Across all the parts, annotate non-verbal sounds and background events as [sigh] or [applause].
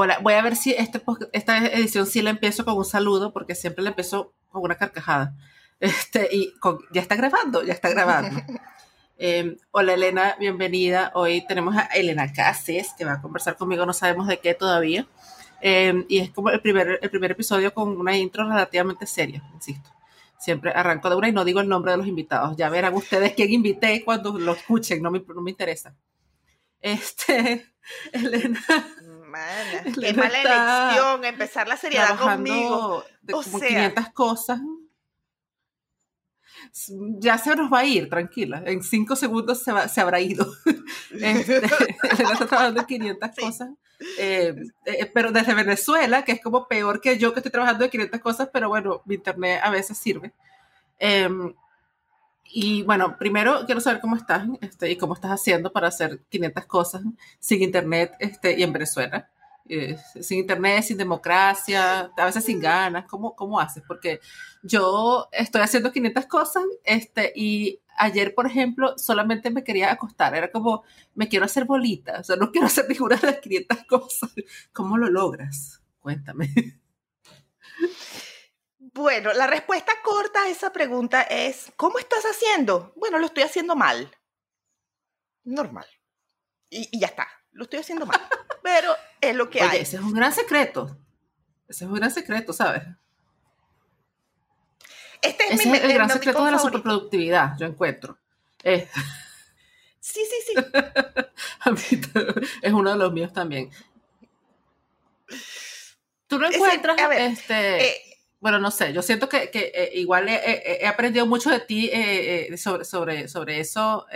Hola, voy a ver si este, esta edición sí la empiezo con un saludo, porque siempre la empiezo con una carcajada. Este, y ya está grabando, ya está grabando. [laughs] Em, hola Elena, bienvenida. Hoy tenemos a Elena Cases, que va a conversar conmigo, no sabemos de qué todavía. Em, y es como el primer, el primer episodio con una intro relativamente seria, insisto. Siempre arranco de una y no digo el nombre de los invitados. Ya verán ustedes quién invité cuando lo escuchen, no me, no me interesa. Este, [laughs] Elena. [laughs] qué mala elección empezar la seriedad conmigo. De como 500 cosas ya se nos va a ir, tranquila. En cinco segundos se, se habrá ido. [laughs] Este, [laughs] está trabajando en 500 cosas. Eh, eh, pero desde Venezuela, que es como peor que yo que estoy trabajando en 500 cosas, pero bueno, mi internet a veces sirve. Em, y bueno, primero quiero saber cómo estás este, y cómo estás haciendo para hacer 500 cosas sin internet este, y en Venezuela. Eh, sin internet, sin democracia, a veces sin ganas, ¿cómo, ¿cómo haces? Porque yo estoy haciendo 500 cosas este, y ayer, por ejemplo, solamente me quería acostar, era como, me quiero hacer bolita, o sea, no quiero hacer ninguna de las 500 cosas. ¿Cómo lo logras? Cuéntame. Bueno, la respuesta corta a esa pregunta es, ¿cómo estás haciendo? Bueno, lo estoy haciendo mal. Normal. Y, y ya está, lo estoy haciendo mal. [laughs] Pero es lo que hay. Ese es un gran secreto. Ese es un gran secreto, ¿sabes? Este es, Ese es el gran secreto de la superproductividad, yo encuentro. Eh. [laughs] Sí, sí, sí. [laughs] A mí es uno de los míos también. Tú no encuentras, este, eh, bueno, no sé, yo siento que, que eh, igual he, aprendido mucho de ti sobre, sobre, sobre eso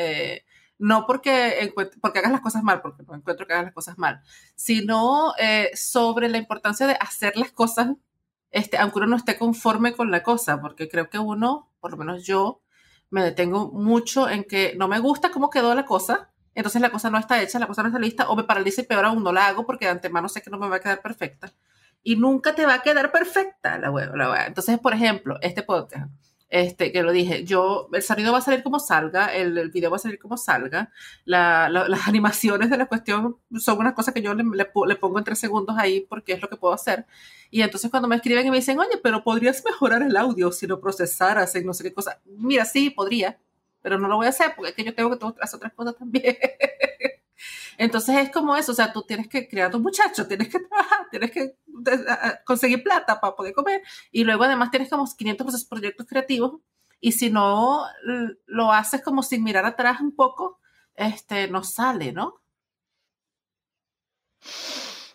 no porque, porque hagas las cosas mal, porque no encuentro que hagas las cosas mal, sino eh, sobre la importancia de hacer las cosas, este, aunque uno no esté conforme con la cosa, porque creo que uno, por lo menos yo, me detengo mucho en que no me gusta cómo quedó la cosa, entonces la cosa no está hecha, la cosa no está lista, o me paraliza y peor aún no la hago porque de antemano sé que no me va a quedar perfecta. Y nunca te va a quedar perfecta la web. La. Entonces, por ejemplo, este podcast este, que lo dije, yo, el sonido va a salir como salga, el, el video va a salir como salga, la, las [laughs] animaciones de la cuestión son una cosa que yo le, le, pongo en tres segundos ahí porque es lo que puedo hacer. Y entonces cuando me escriben y me dicen, oye, pero podrías mejorar el audio si lo procesaras en no sé qué cosa. Mira, sí, podría, pero no lo voy a hacer porque es que yo tengo que hacer otras cosas también. [laughs] Entonces es como eso, o sea, tú tienes que criar a tu muchacho, tienes que trabajar, tienes que conseguir plata para poder comer y luego además tienes como 500 proyectos creativos y si no lo haces como sin mirar atrás un poco, este, no sale, ¿no?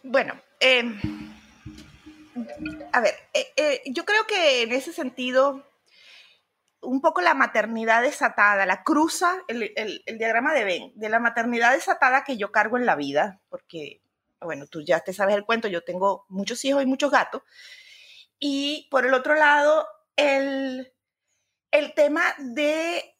Bueno, em, a ver, eh, eh, yo creo que en ese sentido un poco la maternidad desatada, la cruza, el, diagrama de Ben, de la maternidad desatada que yo cargo en la vida, porque, bueno, tú ya te sabes el cuento, yo tengo muchos hijos y muchos gatos. Y por el otro lado, el, el tema de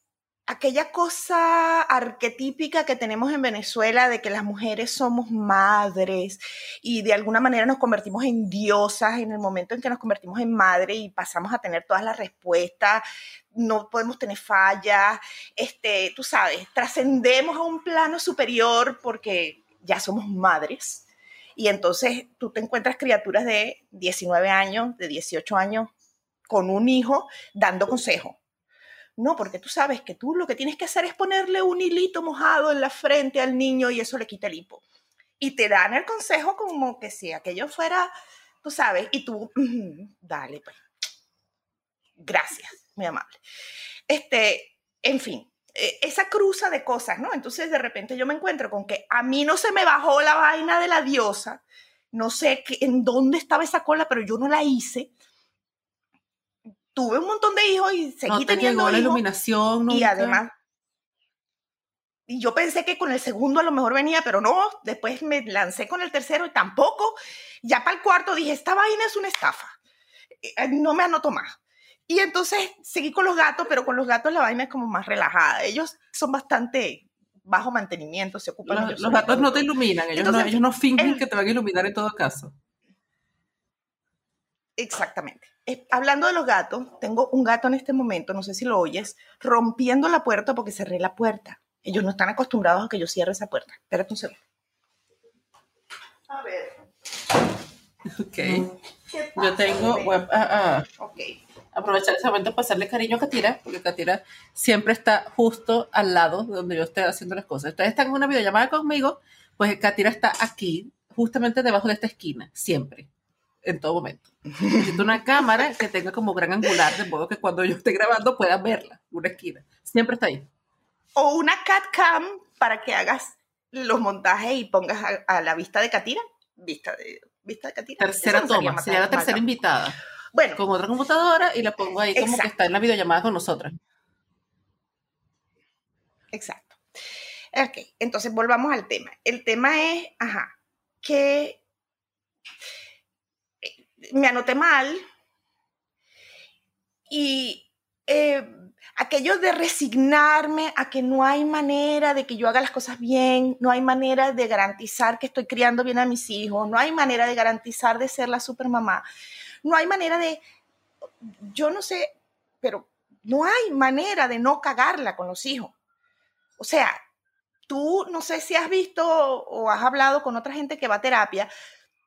aquella cosa arquetípica que tenemos en Venezuela de que las mujeres somos madres y de alguna manera nos convertimos en diosas en el momento en que nos convertimos en madre y pasamos a tener todas las respuestas, no podemos tener fallas, este, tú sabes, trascendemos a un plano superior porque ya somos madres. Y entonces tú te encuentras criaturas de 19 años, de 18 años, con un hijo dando consejo no, porque tú sabes que tú lo que tienes que hacer es ponerle un hilito mojado en la frente al niño y eso le quita el hipo. Y te dan el consejo como que si aquello fuera, tú sabes, y tú, dale, pues. Gracias, muy amable. Este, en fin, e, esa cruza de cosas, ¿no? Entonces de repente yo me encuentro con que a mí no se me bajó la vaina de la diosa, no sé en dónde estaba esa cola, pero yo no la hice tuve un montón de hijos y seguí teniendo la iluminación y además y yo pensé que con el segundo a lo mejor venía, pero no, después me lancé con el tercero y tampoco. Ya para el cuarto dije, esta vaina es una estafa. Eh, eh, no me anoto más. Y entonces seguí con los gatos, pero con los gatos la vaina es como más relajada. Ellos son bastante bajo mantenimiento, se ocupan. Los, los gatos no te iluminan, ellos, no, ellos no fingen que te van a iluminar en todo caso. Exactamente. Hablando de los gatos, tengo un gato en este momento, no sé si lo oyes, rompiendo la puerta porque cerré la puerta. Ellos no están acostumbrados a que yo cierre esa puerta. Espérate un segundo. A ver. Ok. Yo tengo, voy a, aprovechar ese momento para hacerle cariño a Katira, porque Katira siempre está justo al lado de donde yo estoy haciendo las cosas. Ustedes están en una videollamada conmigo, pues Katira está aquí, justamente debajo de esta esquina, siempre, en todo momento. Necesito una cámara que tenga como gran angular, de modo que cuando yo esté grabando pueda verla, una esquina. Siempre está ahí. O una cat cam para que hagas los montajes y pongas a, la vista de Katira. Vista de, vista de Katira. Tercera toma, sería la tercera invitada. Bueno. Con otra computadora y la pongo ahí como que está en la videollamada con nosotras. Exacto. Ok, entonces volvamos al tema. El tema es, ajá, que me anoté mal y eh, aquello de resignarme a que no hay manera de que yo haga las cosas bien, no hay manera de garantizar que estoy criando bien a mis hijos, no hay manera de garantizar de ser la supermamá, no hay manera de, yo no sé, pero no hay manera de no cagarla con los hijos. O sea, tú no sé si has visto o has hablado con otra gente que va a terapia,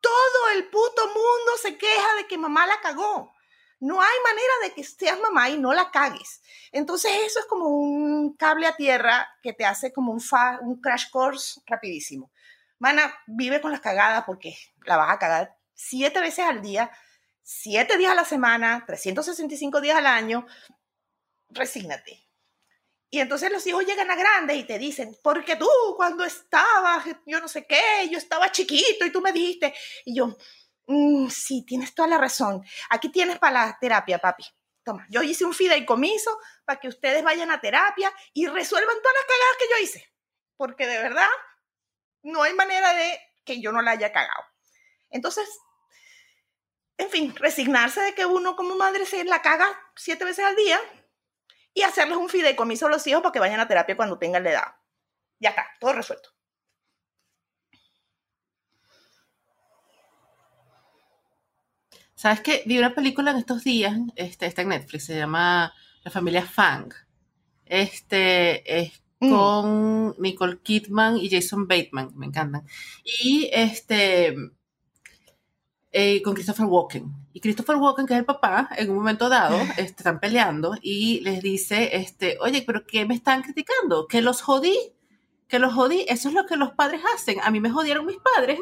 todo el puto mundo se queja de que mamá la cagó. No hay manera de que seas mamá y no la cagues. Entonces eso es como un cable a tierra que te hace como un, un crash course rapidísimo. Mana, vive con las cagadas porque la vas a cagar siete veces al día, siete días a la semana, 365 días al año. Resígnate. Y entonces los hijos llegan a grandes y te dicen, porque tú cuando estabas, yo no sé qué, yo estaba chiquito y tú me dijiste, y yo, Mm, sí, tienes toda la razón. Aquí tienes para la terapia, papi. Toma, yo hice un fideicomiso para que ustedes vayan a terapia y resuelvan todas las cagadas que yo hice. Porque de verdad, no hay manera de que yo no la haya cagado. Entonces, en fin, resignarse de que uno como madre se la caga siete veces al día y hacerles un fideicomiso a los hijos para que vayan a terapia cuando tengan la edad. Ya está, todo resuelto. ¿Sabes qué? Vi una película en estos días, este, está en Netflix, se llama La familia Fang. Este es mm. con Nicole Kidman y Jason Bateman, me encantan. Y este eh, con Christopher Walken. Y Christopher Walken, que es el papá, en un momento dado, [laughs] este, están peleando y les dice, este, oye, pero ¿qué me están criticando? Que los jodí, que los jodí, eso es lo que los padres hacen. A mí me jodieron mis padres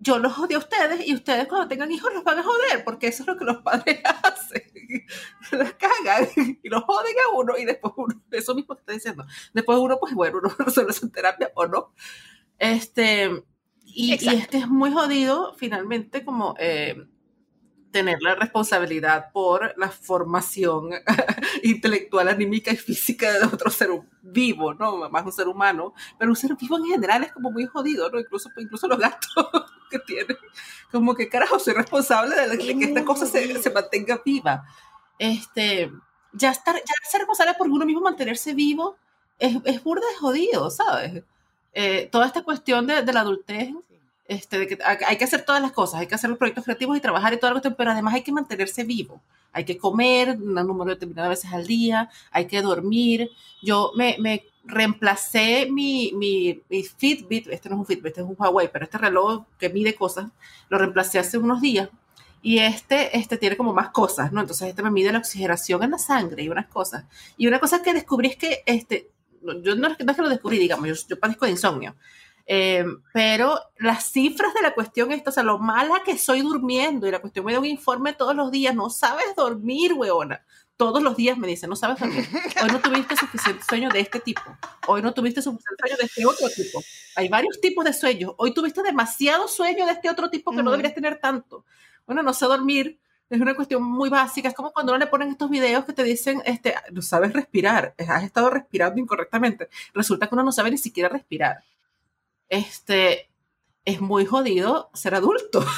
yo los odio a ustedes y ustedes cuando tengan hijos los van a joder, porque eso es lo que los padres [laughs] hacen. los cagan [laughs] y los joden a uno y después uno, eso mismo que está diciendo, después uno, pues bueno, uno resuelve su terapia o no. Este, y, y, es que es muy jodido finalmente como... Eh, tener la responsabilidad por la formación [laughs] intelectual, anímica y física de otro ser vivo, ¿no? Más un ser humano, pero un ser vivo en general es como muy jodido, ¿no? Incluso, incluso los gatos [laughs] que tienen, como que carajo, soy responsable de, que esta cosa se, se, mantenga viva. Este, ya estar, ya ser responsable por uno mismo mantenerse vivo es, es burda de jodido, ¿sabes? Eh, toda esta cuestión de, de la adultez este, de que hay que hacer todas las cosas, hay que hacer los proyectos creativos y trabajar y todo lo que pero además hay que mantenerse vivo. Hay que comer un número determinado de veces al día, hay que dormir. Yo me, me reemplacé mi, mi, mi, Fitbit, este no es un Fitbit, este es un Huawei, pero este reloj que mide cosas, lo reemplacé hace unos días y este, este tiene como más cosas, ¿no? Entonces este me mide la oxigenación en la sangre y unas cosas. Y una cosa que descubrí es que, este, yo no, es que lo descubrí, digamos, yo, yo padezco de insomnio, eh, pero las cifras de la cuestión esto, o sea, lo mala que soy durmiendo y la cuestión me da un informe todos los días, no sabes dormir, weona. Todos los días me dicen, no sabes dormir. Hoy no tuviste suficiente sueño de este tipo. Hoy no tuviste suficiente sueño de este otro tipo. Hay varios tipos de sueños. Hoy tuviste demasiado sueño de este otro tipo que no deberías tener tanto. Bueno, no sé dormir. Es una cuestión muy básica. Es como cuando uno le ponen estos videos que te dicen, este, no sabes respirar, has estado respirando incorrectamente. Resulta que uno no sabe ni siquiera respirar este, es muy jodido ser adulto. [laughs]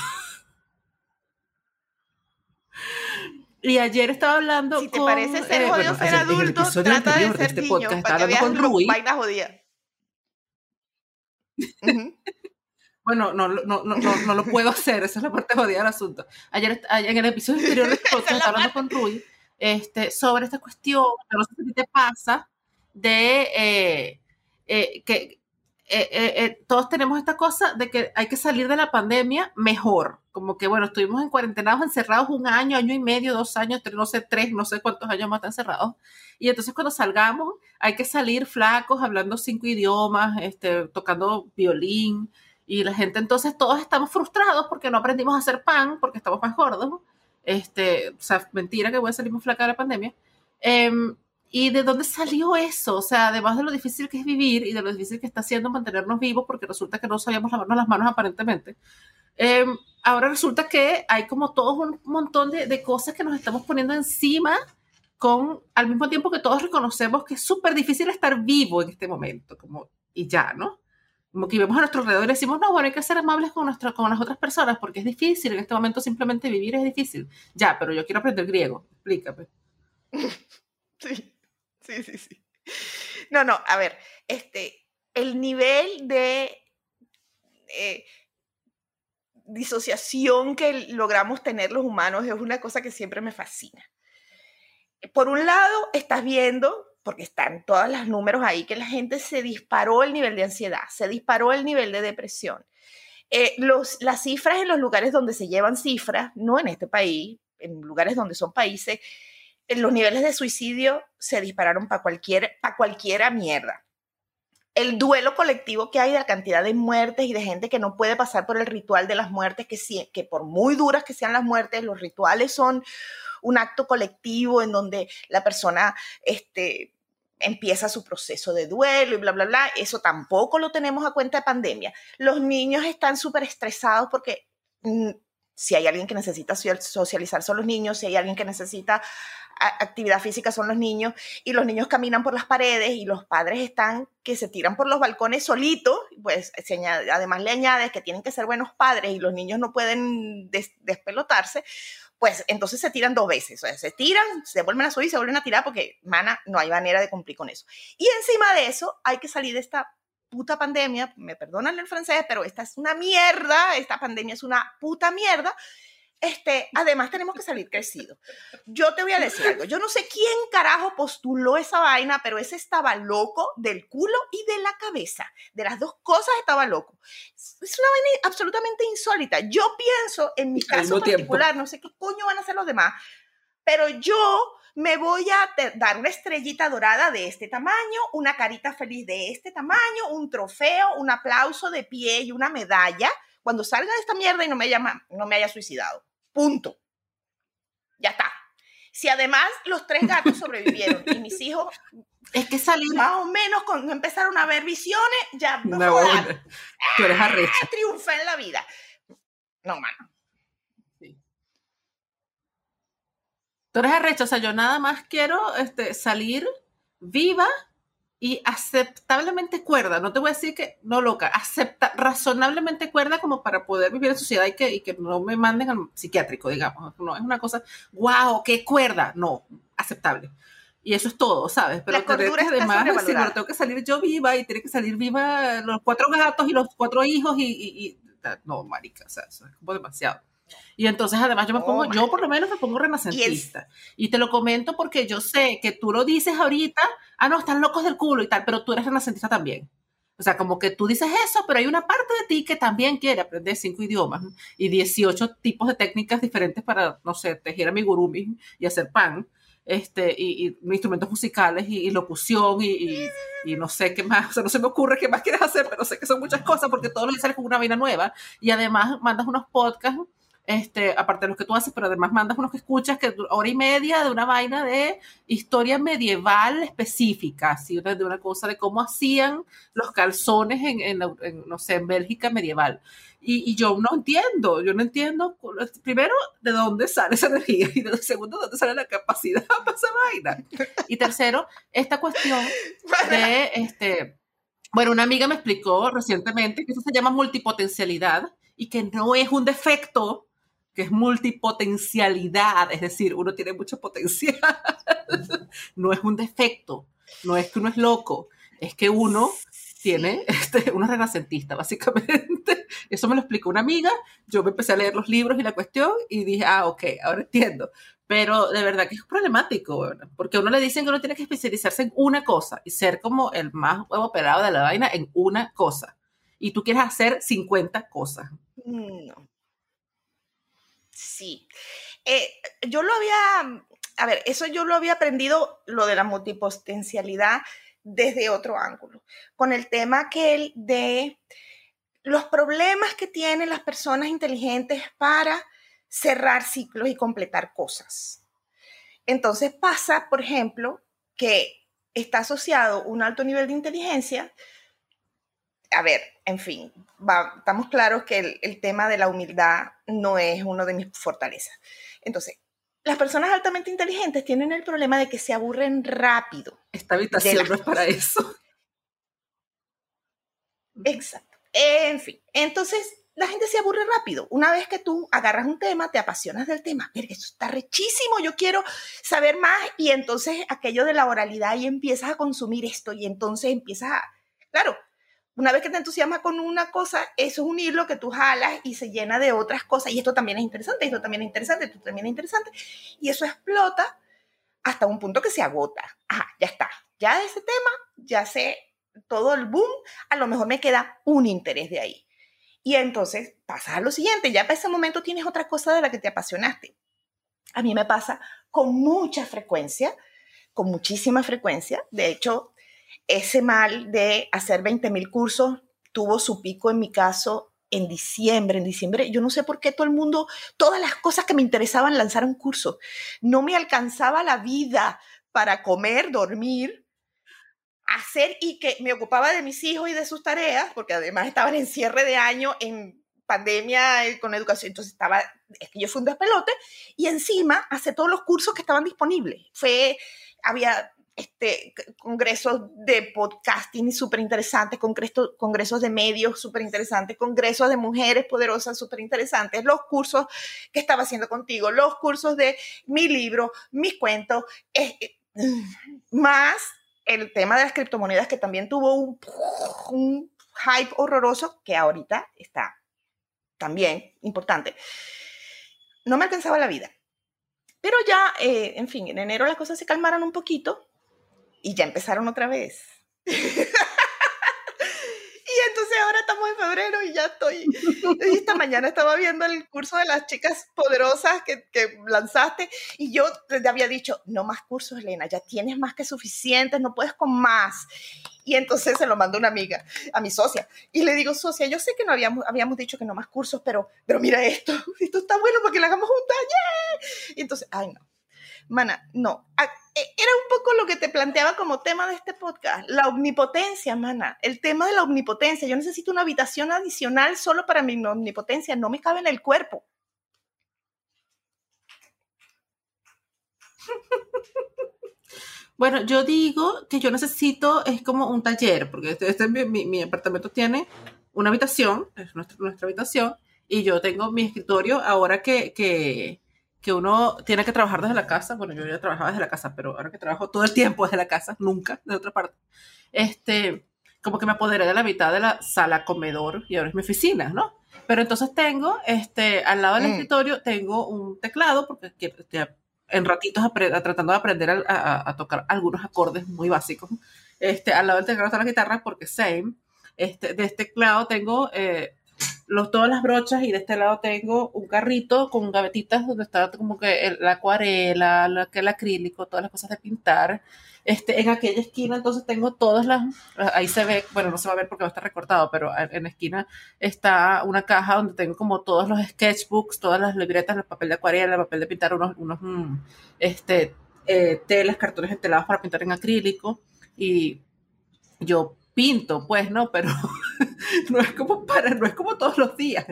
Y ayer estaba hablando si te parece ser eh, jodido ser adulto, trata de ser este niño, para que con Rui. vaina jodida. [laughs] Bueno, no, no, no, no, lo puedo [laughs] hacer, esa es la parte jodida del asunto. Ayer, en el episodio anterior de este podcast estaba hablando con Rui este, sobre esta cuestión, no sé si te pasa, de eh, eh, que eh, eh, eh, todos tenemos esta cosa de que hay que salir de la pandemia mejor. Como que, bueno, estuvimos en cuarentenados, encerrados un año, año y medio, dos años, tres, no sé, tres, no sé cuántos años más están encerrados. Y entonces cuando salgamos hay que salir flacos, hablando cinco idiomas, este, tocando violín. Y la gente, entonces todos estamos frustrados porque no aprendimos a hacer pan, porque estamos más gordos. Este, o sea, mentira que voy a salir más flaca de la pandemia. Em, ¿Y de dónde salió eso? O sea, además de lo difícil que es vivir y de lo difícil que está haciendo mantenernos vivos, porque resulta que no sabíamos lavarnos las manos aparentemente, em, ahora resulta que hay como todo un montón de, de, cosas que nos estamos poniendo encima con, al mismo tiempo que todos reconocemos que es súper difícil estar vivo en este momento, como, y ya, ¿no? Que vemos a nuestro alrededor y decimos, no, bueno, hay que ser amables con, nuestro, con las otras personas porque es difícil, en este momento simplemente vivir es difícil. Ya, pero yo quiero aprender griego, explícame. [laughs] Sí. Sí, sí, sí. No, no, a ver, este, el nivel de eh, disociación que logramos tener los humanos es una cosa que siempre me fascina. Por un lado, estás viendo, porque están todos los números ahí, que la gente se disparó el nivel de ansiedad, se disparó el nivel de depresión. Eh, los, las cifras en los lugares donde se llevan cifras, no en este país, en lugares donde son países, los niveles de suicidio se dispararon para cualquier, para cualquiera mierda. El duelo colectivo que hay de la cantidad de muertes y de gente que no puede pasar por el ritual de las muertes, que, que por muy duras que sean las muertes, los rituales son un acto colectivo en donde la persona este, empieza su proceso de duelo y bla, bla, bla. Eso tampoco lo tenemos a cuenta de pandemia. Los niños están súper estresados porque mm, si hay alguien que necesita socializar son los niños, si hay alguien que necesita actividad física son los niños y los niños caminan por las paredes y los padres están que se tiran por los balcones solitos, pues además le añades que tienen que ser buenos padres y los niños no pueden despelotarse, pues entonces se tiran dos veces, o sea, se tiran, se vuelven a subir se vuelven a tirar porque, mana, no hay manera de cumplir con eso. Y encima de eso hay que salir de esta puta pandemia, me perdonan el francés, pero esta es una mierda, esta pandemia es una puta mierda, este, además tenemos que salir crecidos. Yo te voy a decir algo, yo no sé quién carajo postuló esa vaina, pero ese estaba loco del culo y de la cabeza. De las dos cosas estaba loco. Es una vaina absolutamente insólita. Yo pienso, en mi caso particular, no sé qué coño van a hacer los demás, pero yo me voy a dar una estrellita dorada de este tamaño, una carita feliz de este tamaño, un trofeo, un aplauso de pie y una medalla cuando salga de esta mierda y no me, llama, no me haya suicidado. Punto. Ya está. Si además los tres gatos [laughs] sobrevivieron y mis hijos es que salieron más o menos cuando empezaron a ver visiones, ya no, no tú eres arrecha. Ah, triunfa en la vida. No, mano. Sí. Tú eres arrecha, o sea, yo nada más quiero este, salir viva y aceptablemente cuerda, no te voy a decir que no loca, acepta, razonablemente cuerda como para poder vivir en sociedad y que, y que no me manden al psiquiátrico, digamos. No es una cosa, wow, qué cuerda, no, aceptable. Y eso es todo, ¿sabes? Pero que además decir, bueno, tengo que salir yo viva y tiene que salir viva los cuatro gatos y los cuatro hijos y, y, y no, marica, o sea, eso es como demasiado. Y entonces además yo me pongo, yo por lo menos me pongo renacentista. Y, te lo comento porque yo sé que tú lo dices ahorita, ah, no, están locos del culo y tal, pero tú eres renacentista también. O sea, como que tú dices eso, pero hay una parte de ti que también quiere aprender cinco idiomas y 18 tipos de técnicas diferentes para, no sé, tejer amigurumi y hacer pan, este, y, instrumentos musicales y, locución y, no sé qué más, o sea, no se me ocurre qué más quieres hacer, pero sé que son muchas cosas porque todos los días sales con una vida nueva y además mandas unos podcasts este, aparte de los que tú haces, pero además mandas unos que escuchas, que hora y media de una vaina de historia medieval específica, ¿sí? de una cosa de cómo hacían los calzones en, no sé, en Bélgica medieval. Y, yo no entiendo, yo no entiendo, primero, de dónde sale esa energía y segundo, de dónde sale la capacidad [laughs] para esa vaina. Y tercero, esta cuestión de, este, bueno, una amiga me explicó recientemente que eso se llama multipotencialidad y que no es un defecto, que es multipotencialidad, es decir, uno tiene mucho potencial. [laughs] no es un defecto, no es que uno es loco, es que uno tiene este, una renacentista, básicamente. [laughs] Eso me lo explicó una amiga, yo me empecé a leer los libros y la cuestión y dije, ah, ok, ahora entiendo. Pero de verdad que es problemático, porque a uno le dicen que uno tiene que especializarse en una cosa y ser como el más huevo operado de la vaina en una cosa. Y tú quieres hacer 50 cosas. No. Sí. Eh, yo lo había, a ver, eso yo lo había aprendido, lo de la multipotencialidad, desde otro ángulo, con el tema que de los problemas que tienen las personas inteligentes para cerrar ciclos y completar cosas. Entonces pasa, por ejemplo, que está asociado un alto nivel de inteligencia. A ver, en fin, estamos claros que el, el tema de la humildad no es uno de mis fortalezas. Entonces, las personas altamente inteligentes tienen el problema de que se aburren rápido. Esta habitación no es para eso. Exacto. En fin, entonces la gente se aburre rápido. Una vez que tú agarras un tema, te apasionas del tema. Pero eso está rechísimo, yo quiero saber más. Y entonces aquello de la oralidad y empiezas a consumir esto y entonces empiezas a... Claro, una vez que te entusiasmas con una cosa, eso es un hilo que tú jalas y se llena de otras cosas. Y esto también es interesante, esto también es interesante, esto también es interesante. Y eso explota hasta un punto que se agota. Ajá, ya está. Ya de ese tema, ya sé todo el boom, a lo mejor me queda un interés de ahí. Y entonces pasa a lo siguiente, ya para ese momento tienes otra cosa de la que te apasionaste. A mí me pasa con mucha frecuencia, con muchísima frecuencia. De hecho, ese mal de hacer 20 mil cursos tuvo su pico en mi caso en diciembre. En diciembre, yo no sé por qué todo el mundo, todas las cosas que me interesaban lanzar un curso. No me alcanzaba la vida para comer, dormir, hacer y que me ocupaba de mis hijos y de sus tareas, porque además estaban en cierre de año, en pandemia eh, con educación, entonces estaba, es que yo fui un despelote, y encima hace todos los cursos que estaban disponibles. Fue, había este, congresos de podcasting súper interesantes, congresos, congresos de medios súper interesantes, congresos de mujeres poderosas súper interesantes, los cursos que estaba haciendo contigo, los cursos de mi libro, mis cuentos, eh, [laughs] más el tema de las criptomonedas que también tuvo [laughs] un, hype horroroso que ahorita está también importante. No me alcanzaba la vida. Pero ya, eh, en fin, en enero las cosas se calmaron un poquito y ya empezaron otra vez. [laughs] Y entonces ahora estamos en febrero y ya estoy. Esta mañana estaba viendo el curso de las chicas poderosas que, que, lanzaste y yo te había dicho, no más cursos, Elena, ya tienes más que suficientes, no puedes con más. Y entonces se lo mandó una amiga, a mi socia. Y le digo, socia, yo sé que no habíamos, habíamos dicho que no más cursos, pero, pero mira esto, [laughs] esto está bueno porque lo hagamos juntas. ¡Yeah! Y entonces, ay no, mana, no. E, era un poco lo que te planteaba como tema de este podcast, la omnipotencia, mana. El tema de la omnipotencia. Yo necesito una habitación adicional solo para mi omnipotencia, no me cabe en el cuerpo. Bueno, yo digo que yo necesito, es como un taller, porque este, este mi, apartamento tiene una habitación, es nuestra, nuestra habitación, y yo tengo mi escritorio ahora que, que, que uno tiene que trabajar desde la casa, bueno, yo ya trabajaba desde la casa, pero ahora que trabajo todo el tiempo desde la casa, nunca de otra parte, este, como que me apoderé de la mitad de la sala comedor y ahora es mi oficina, ¿no? Pero entonces tengo, este, al lado del mm. escritorio tengo un teclado, porque en ratitos tratando de aprender a, a, tocar algunos acordes muy básicos. Este, al lado del teclado está la guitarra, porque same. Este, de este teclado tengo eh, los, todas las brochas y de este lado tengo un carrito con gavetitas donde está como que la acuarela, la, el acrílico, todas las cosas de pintar. Este, en aquella esquina entonces tengo todas las, ahí se ve, bueno, no se va a ver porque va a estar recortado, pero en la esquina está una caja donde tengo como todos los sketchbooks, todas las libretas, el papel de acuarela, el papel de pintar, unos, unos mm, este, eh, telas, cartones entelados para pintar en acrílico y yo pinto, pues, ¿no? Pero [laughs] no es como para, no es como todos los días.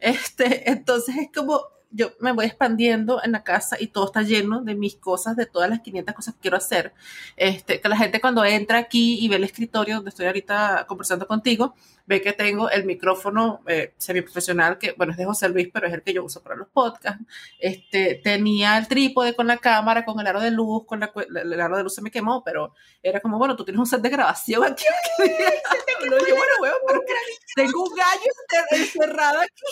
Este, entonces es como, yo me voy expandiendo en la casa y todo está lleno de mis cosas, de todas las 500 cosas que quiero hacer. Este, que la gente cuando entra aquí y ve el escritorio donde estoy ahorita conversando contigo, ve que tengo el micrófono eh, semiprofesional, que bueno, es de José Luis, pero es el que yo uso para los podcasts. Este, tenía el trípode con la cámara, con el aro de luz, con la, el aro de luz se me quemó, pero era como, bueno, tú tienes un set de grabación aquí. tengo un gallo encerrado aquí.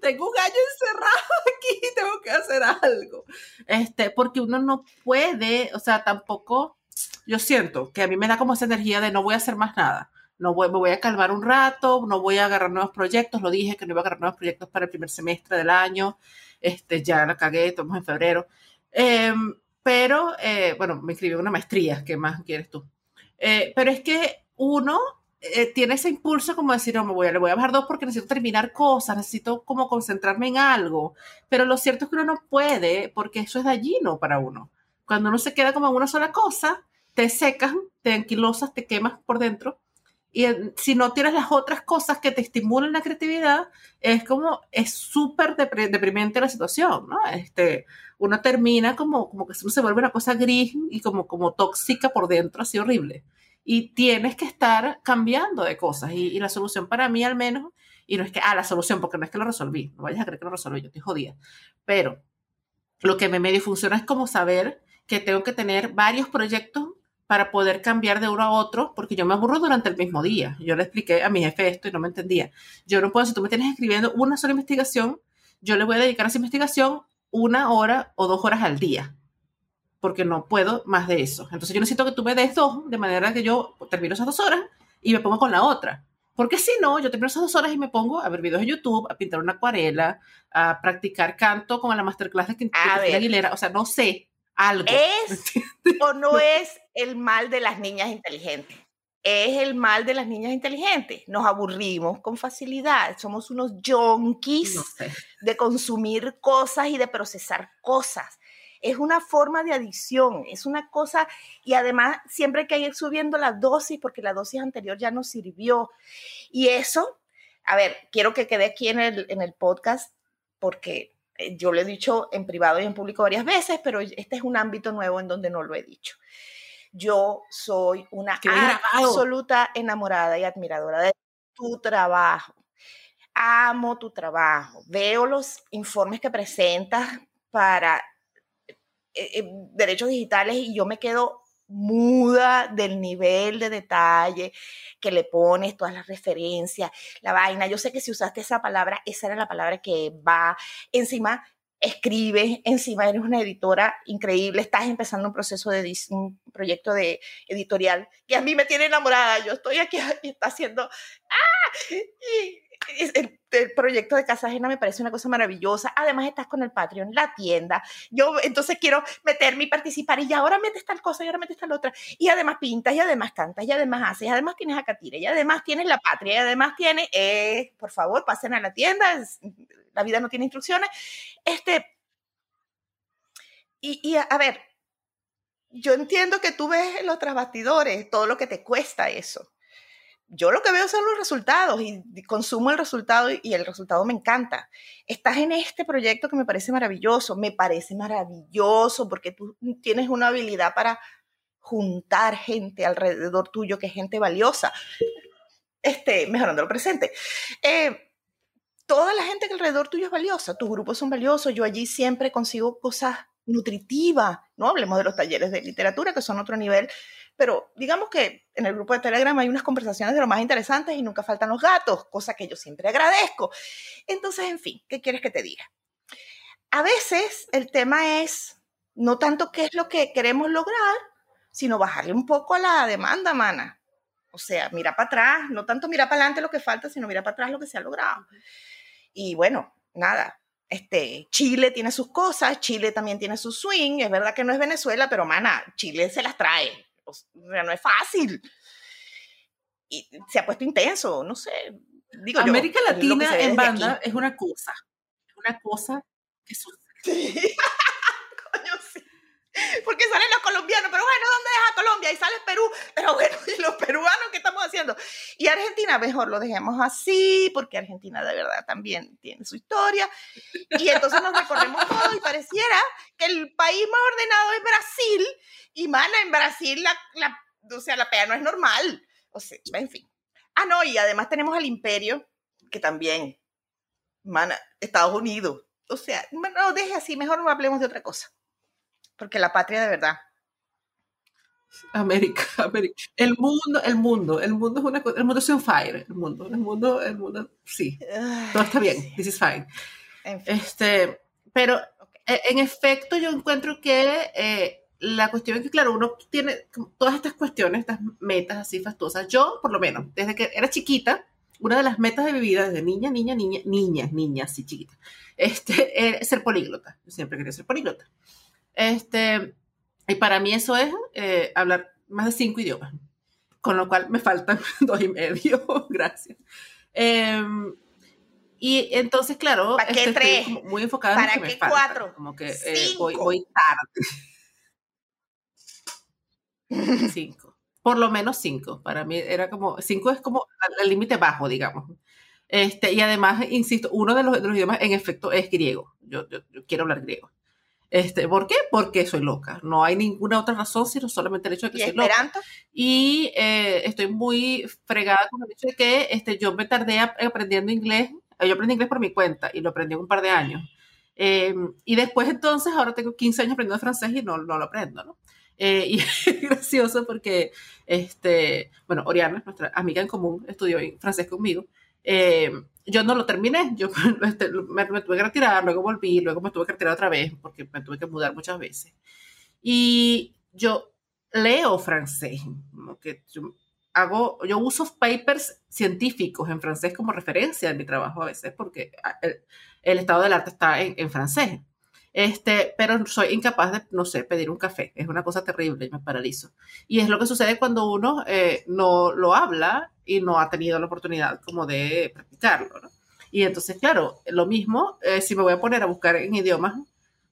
Tengo un gallo encerrado [laughs] aquí, tengo que hacer algo. Este, porque uno no puede, o sea, tampoco, yo siento que a mí me da como esa energía de no voy a hacer más nada no voy, me voy a calmar un rato, no voy a agarrar nuevos proyectos, lo dije que no iba a agarrar nuevos proyectos para el primer semestre del año, este, ya la cagué, estamos en febrero, em, pero, eh, bueno, me inscribí una maestría, ¿qué más quieres tú? Eh, pero es que uno eh, tiene ese impulso como decir, no, me voy le voy a bajar dos porque necesito terminar cosas, necesito como concentrarme en algo, pero lo cierto es que uno no puede porque eso es dañino para uno. Cuando uno se queda como en una sola cosa, te secas, te anquilosas, te quemas por dentro y si no tienes las otras cosas que te estimulan la creatividad, es como, es súper deprimente la situación, ¿no? Este, uno termina como, como que se vuelve una cosa gris y como, como tóxica por dentro, así horrible. Y tienes que estar cambiando de cosas. Y, la solución para mí al menos, y no es que, ah, la solución, porque no es que lo resolví, no vayas a creer que lo resolví, yo estoy jodida. Pero lo que me medio funciona es como saber que tengo que tener varios proyectos para poder cambiar de uno a otro, porque yo me aburro durante el mismo día. Yo le expliqué a mi jefe esto y no me entendía. Yo no puedo, si tú me tienes escribiendo una sola investigación, yo le voy a dedicar a esa investigación una hora o dos horas al día, porque no puedo más de eso. Entonces yo necesito que tú me des dos, de manera que yo termino esas dos horas y me pongo con la otra. Porque si no, yo termino esas dos horas y me pongo a ver videos de YouTube, a pintar una acuarela, a practicar canto con la masterclass de Cristina Aguilera. O sea, no sé, algo. ¿Es [laughs] o no es el mal de las niñas inteligentes? Es el mal de las niñas inteligentes. Nos aburrimos con facilidad. Somos unos junkies de consumir cosas y de procesar cosas. Es una forma de adicción, es una cosa, y además siempre hay que ir subiendo la dosis porque la dosis anterior ya no sirvió. Y eso, a ver, quiero que quede aquí en el, en el podcast porque eh, yo lo he dicho en privado y en público varias veces, pero este es un ámbito nuevo en donde no lo he dicho. Yo soy una absoluta enamorada y admiradora de tu trabajo. Amo tu trabajo. Veo los informes que presentas para eh, eh, derechos digitales y yo me quedo muda del nivel de detalle que le pones, todas las referencias, la vaina. Yo sé que si usaste esa palabra, esa era la palabra que va. Encima, escribes, encima eres una editora increíble, estás empezando un proceso de un proyecto de editorial que a mí me tiene enamorada. Yo estoy aquí y está haciendo ¡ah! El, proyecto de Casa Ajena me parece una cosa maravillosa. Además, estás con el Patreon, la tienda. Yo entonces quiero meterme y participar. Y ahora metes tal cosa y ahora metes tal otra. Y además pintas, y además cantas, y además haces, y además tienes a y además tienes la patria, y además tienes, eh, por favor, pasen a la tienda. la vida no tiene instrucciones. Este. Y, y a ver, yo entiendo que tú ves en los trasbastidores todo lo que te cuesta eso yo lo que veo son los resultados y consumo el resultado y el resultado me encanta. Estás en este proyecto que me parece maravilloso, me parece maravilloso porque tú tienes una habilidad para juntar gente alrededor tuyo, que es gente valiosa, este, mejorando el presente. Eh, toda la gente que alrededor tuyo es valiosa, tus grupos son valiosos, yo allí siempre consigo cosas nutritivas, no hablemos de los talleres de literatura, que son otro nivel, pero digamos que en el grupo de Telegram hay unas conversaciones de lo más interesantes y nunca faltan los gatos, cosa que yo siempre agradezco. Entonces, en fin, ¿qué quieres que te diga? A veces el tema es no tanto qué es lo que queremos lograr, sino bajarle un poco a la demanda, mana. O sea, mira para atrás, no tanto mira para adelante lo que falta, sino mira para atrás lo que se ha logrado. Y bueno, nada, este, Chile tiene sus cosas, Chile también tiene su swing, es verdad que no es Venezuela, pero mana, Chile se las trae, o sea, no es fácil. Y se ha puesto intenso, no sé. Digo América Latina en banda es una cosa, es una cosa que sucede. Sí. [laughs] [laughs] Porque salen los colombianos, pero bueno, ¿dónde deja Colombia? Y sale Perú, pero bueno, [laughs] ¿y los peruanos qué estamos haciendo? Y Argentina, mejor lo dejemos así, porque Argentina de verdad también tiene su historia. Y entonces nos recorremos todo y pareciera que el país más ordenado es Brasil. Y mana, en Brasil la, la, o sea, la pea no es normal. O sea, en fin. Ah, no, y además tenemos al imperio, que también, mana, Estados Unidos. O sea, no, deje así, mejor no hablemos de otra cosa. Porque la patria de verdad América, [laughs] América. El mundo, el mundo, el mundo es una cosa, el mundo es un fire, el mundo, el mundo, el mundo, sí. Todo está bien, this is fine. Este, pero e, en efecto yo encuentro que eh, la cuestión es que, claro, uno tiene todas estas cuestiones, estas metas así fastuosas. Yo, por lo menos, desde que era chiquita, una de las metas de mi vida, desde niña, niña, niña, niña, niña, así chiquita, este, es ser políglota. Yo siempre quería ser políglota. Este, y para mí eso es eh, hablar más de cinco idiomas, con lo cual me faltan [laughs] dos y medio, [laughs] gracias. Em, y entonces, claro, ¿Para qué este, Estoy muy enfocada en lo que me falta, cuatro? Como que eh, voy, voy tarde. [laughs] cinco. Por lo menos cinco. Para mí era como, cinco es como el límite bajo, digamos. Este, y además, insisto, uno de los, de los idiomas en efecto es griego. Yo, yo, yo quiero hablar griego. Este, ¿Por qué? Porque soy loca. No hay ninguna otra razón, sino solamente el hecho de que soy loca. Y eh, estoy muy fregada con el hecho de que este, yo me tardé aprendiendo inglés. Eh, yo aprendí inglés por mi cuenta y lo aprendí en un par de años. Em, y después entonces, ahora tengo 15 años aprendiendo francés y no, no lo aprendo, ¿no? Eh, y [laughs] es gracioso porque, este, bueno, Oriana, nuestra amiga en común, estudió francés conmigo. Eh, yo no lo terminé, yo [laughs] este, me, tuve que retirar, luego volví, luego me tuve que retirar otra vez porque me tuve que mudar muchas veces. Y yo leo francés, que yo hago, yo uso papers científicos en francés como referencia en mi trabajo a veces porque ah, el, estado del arte está en, en francés. Este, pero soy incapaz de, no sé, pedir un café. Es una cosa terrible me paralizo. Y es lo que sucede cuando uno eh, no lo habla y no ha tenido la oportunidad como de practicarlo, ¿no? Y entonces, claro, lo mismo, eh, si me voy a poner a buscar en idiomas,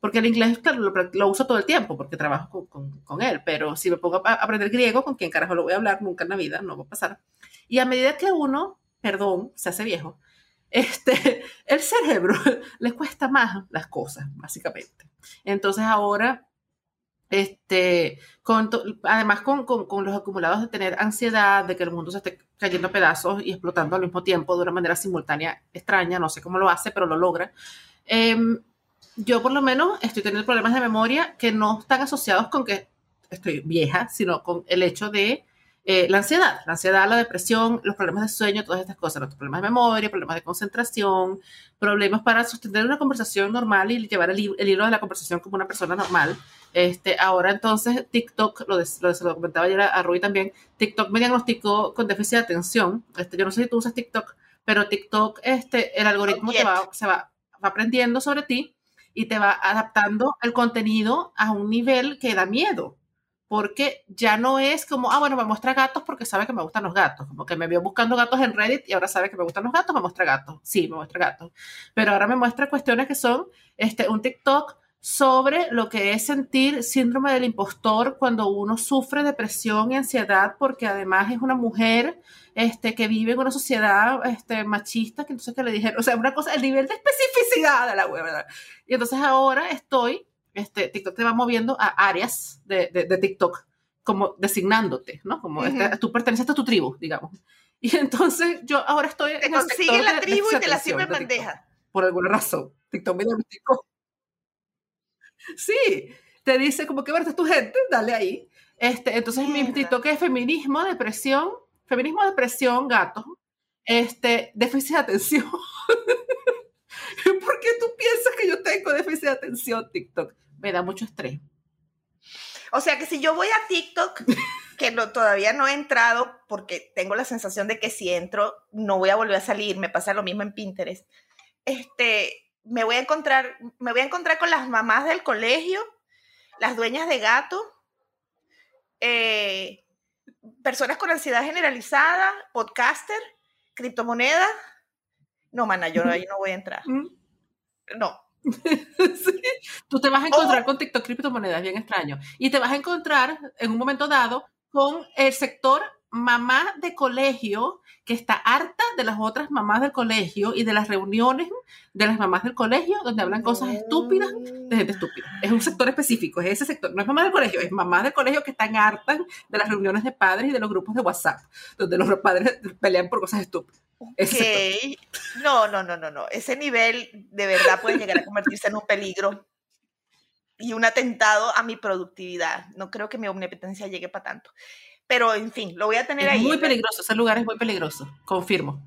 porque el inglés, claro, lo, uso todo el tiempo porque trabajo con, con, él, pero si me pongo a aprender griego, ¿con quién carajo lo voy a hablar? Nunca en la vida, no va a pasar. Y a medida que uno, perdón, se hace viejo, este, [laughs] el cerebro [laughs] le cuesta más las cosas, básicamente. Entonces ahora, este, con además con, con, los acumulados de tener ansiedad, de que el mundo se esté cayendo a pedazos y explotando al mismo tiempo de una manera simultánea extraña, no sé cómo lo hace, pero lo logra. Em, yo por lo menos estoy teniendo problemas de memoria que no están asociados con que estoy vieja, sino con el hecho de eh, la ansiedad, la ansiedad, la depresión, los problemas de sueño, todas estas cosas, los problemas de memoria, problemas de concentración, problemas para sostener una conversación normal y llevar el, hilo de la conversación como una persona normal. Este, ahora entonces TikTok, lo, lo, comentaba ayer a, Rui también, TikTok me diagnosticó con déficit de atención. Este, yo no sé si tú usas TikTok, pero TikTok, este, el algoritmo te va, se va, va aprendiendo sobre ti y te va adaptando el contenido a un nivel que da miedo porque ya no es como, ah, bueno, me muestra gatos porque sabe que me gustan los gatos, como que me vio buscando gatos en Reddit y ahora sabe que me gustan los gatos, me muestra gatos, sí, me muestra gatos, pero ahora me muestra cuestiones que son este, un TikTok sobre lo que es sentir síndrome del impostor cuando uno sufre depresión y ansiedad porque además es una mujer este, que vive en una sociedad este, machista, que entonces que le dijeron, o sea, una cosa, el nivel de especificidad de la web, ¿verdad? Y entonces ahora estoy este, TikTok te va moviendo a áreas de, de, TikTok, como designándote, ¿no? Como tú perteneces a tu tribu, digamos. [laughs] Y entonces yo ahora estoy te en consigue la tribu y te la sirve en bandeja. por alguna razón. TikTok me TikTok. Sí, te dice como que, verte tu gente, dale ahí. Este, entonces mi TikTok es feminismo, depresión, feminismo, depresión, gato, este, déficit de atención. [laughs] [laughs] ¿Por qué tú piensas que yo tengo déficit de atención, TikTok? Me da mucho estrés. O sea que si yo voy a TikTok, que no, todavía no he entrado porque tengo la sensación de que si entro no voy a volver a salir, me pasa lo mismo en Pinterest. Este, me voy a encontrar, me voy a encontrar con las mamás del colegio, las dueñas de gato, eh, personas con ansiedad generalizada, podcaster, criptomonedas, no, mana, yo ahí no voy a entrar. No. [laughs] sí. Tú te vas a encontrar con TikTok criptomonedas, bien extraño. Y te vas a encontrar en un momento dado con el sector mamá de colegio que está harta de las otras mamás del colegio y de las reuniones de las mamás del colegio donde hablan cosas estúpidas de gente estúpida. Es un sector específico, es ese sector. No es mamá del colegio, es mamás del colegio que están hartas de las reuniones de padres y de los grupos de WhatsApp, donde los padres pelean por cosas estúpidas. Okay. No, no, no, no, no. Ese nivel de verdad puede llegar a convertirse en un peligro y un atentado a mi productividad. No creo que mi omnipotencia llegue para tanto. Pero, en fin, lo voy a tener es ahí. Muy peligroso, ese lugar es muy peligroso, confirmo.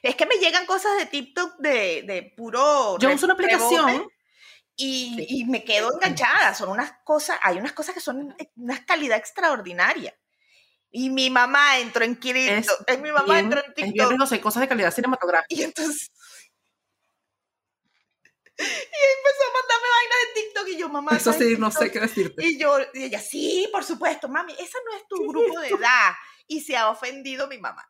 Es que me llegan cosas de TikTok de, de puro... Yo uso una aplicación. Y, y, me quedo enganchada. Son unas cosas, hay unas cosas que son una calidad extraordinaria. Y mi mamá entró en Kirito. Es, mi mamá entró en TikTok. Rico, hay cosas de calidad cinematográfica. Y entonces y empezó a mandarme vainas de TikTok y yo, mamá. Eso sí, no sé qué decirte. Y yo, y ella, sí, por supuesto, mami, esa no es tu grupo de edad. Y se ha ofendido mi mamá.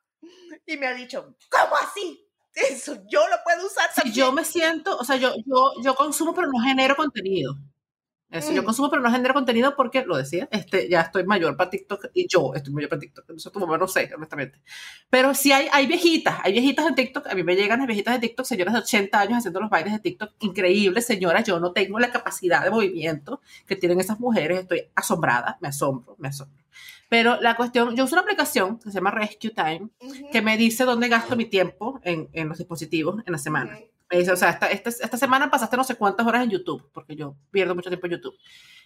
Y me ha dicho, ¿cómo así? Eso yo lo puedo usar también. yo me siento, o sea, yo, yo, yo consumo, pero no genero contenido. Eso, Yo mm. consumo, pero no genero contenido porque, lo decía, este, ya estoy mayor para TikTok y yo estoy mayor para TikTok. Entonces, tu mamá no sé, honestamente. Pero sí hay, hay viejitas, hay viejitas en TikTok. A mí me llegan las viejitas de TikTok, señoras de 80 años haciendo los bailes de TikTok. Increíbles, señoras. Yo no tengo la capacidad de movimiento que tienen esas mujeres. Estoy asombrada, me asombro, me asombro. Pero la cuestión, yo uso una aplicación que se llama Rescue Time, que me dice dónde gasto mi tiempo en, en los dispositivos en la semana. O sea, esta, esta, esta, semana pasaste no sé cuántas horas en YouTube, porque yo pierdo mucho tiempo en YouTube.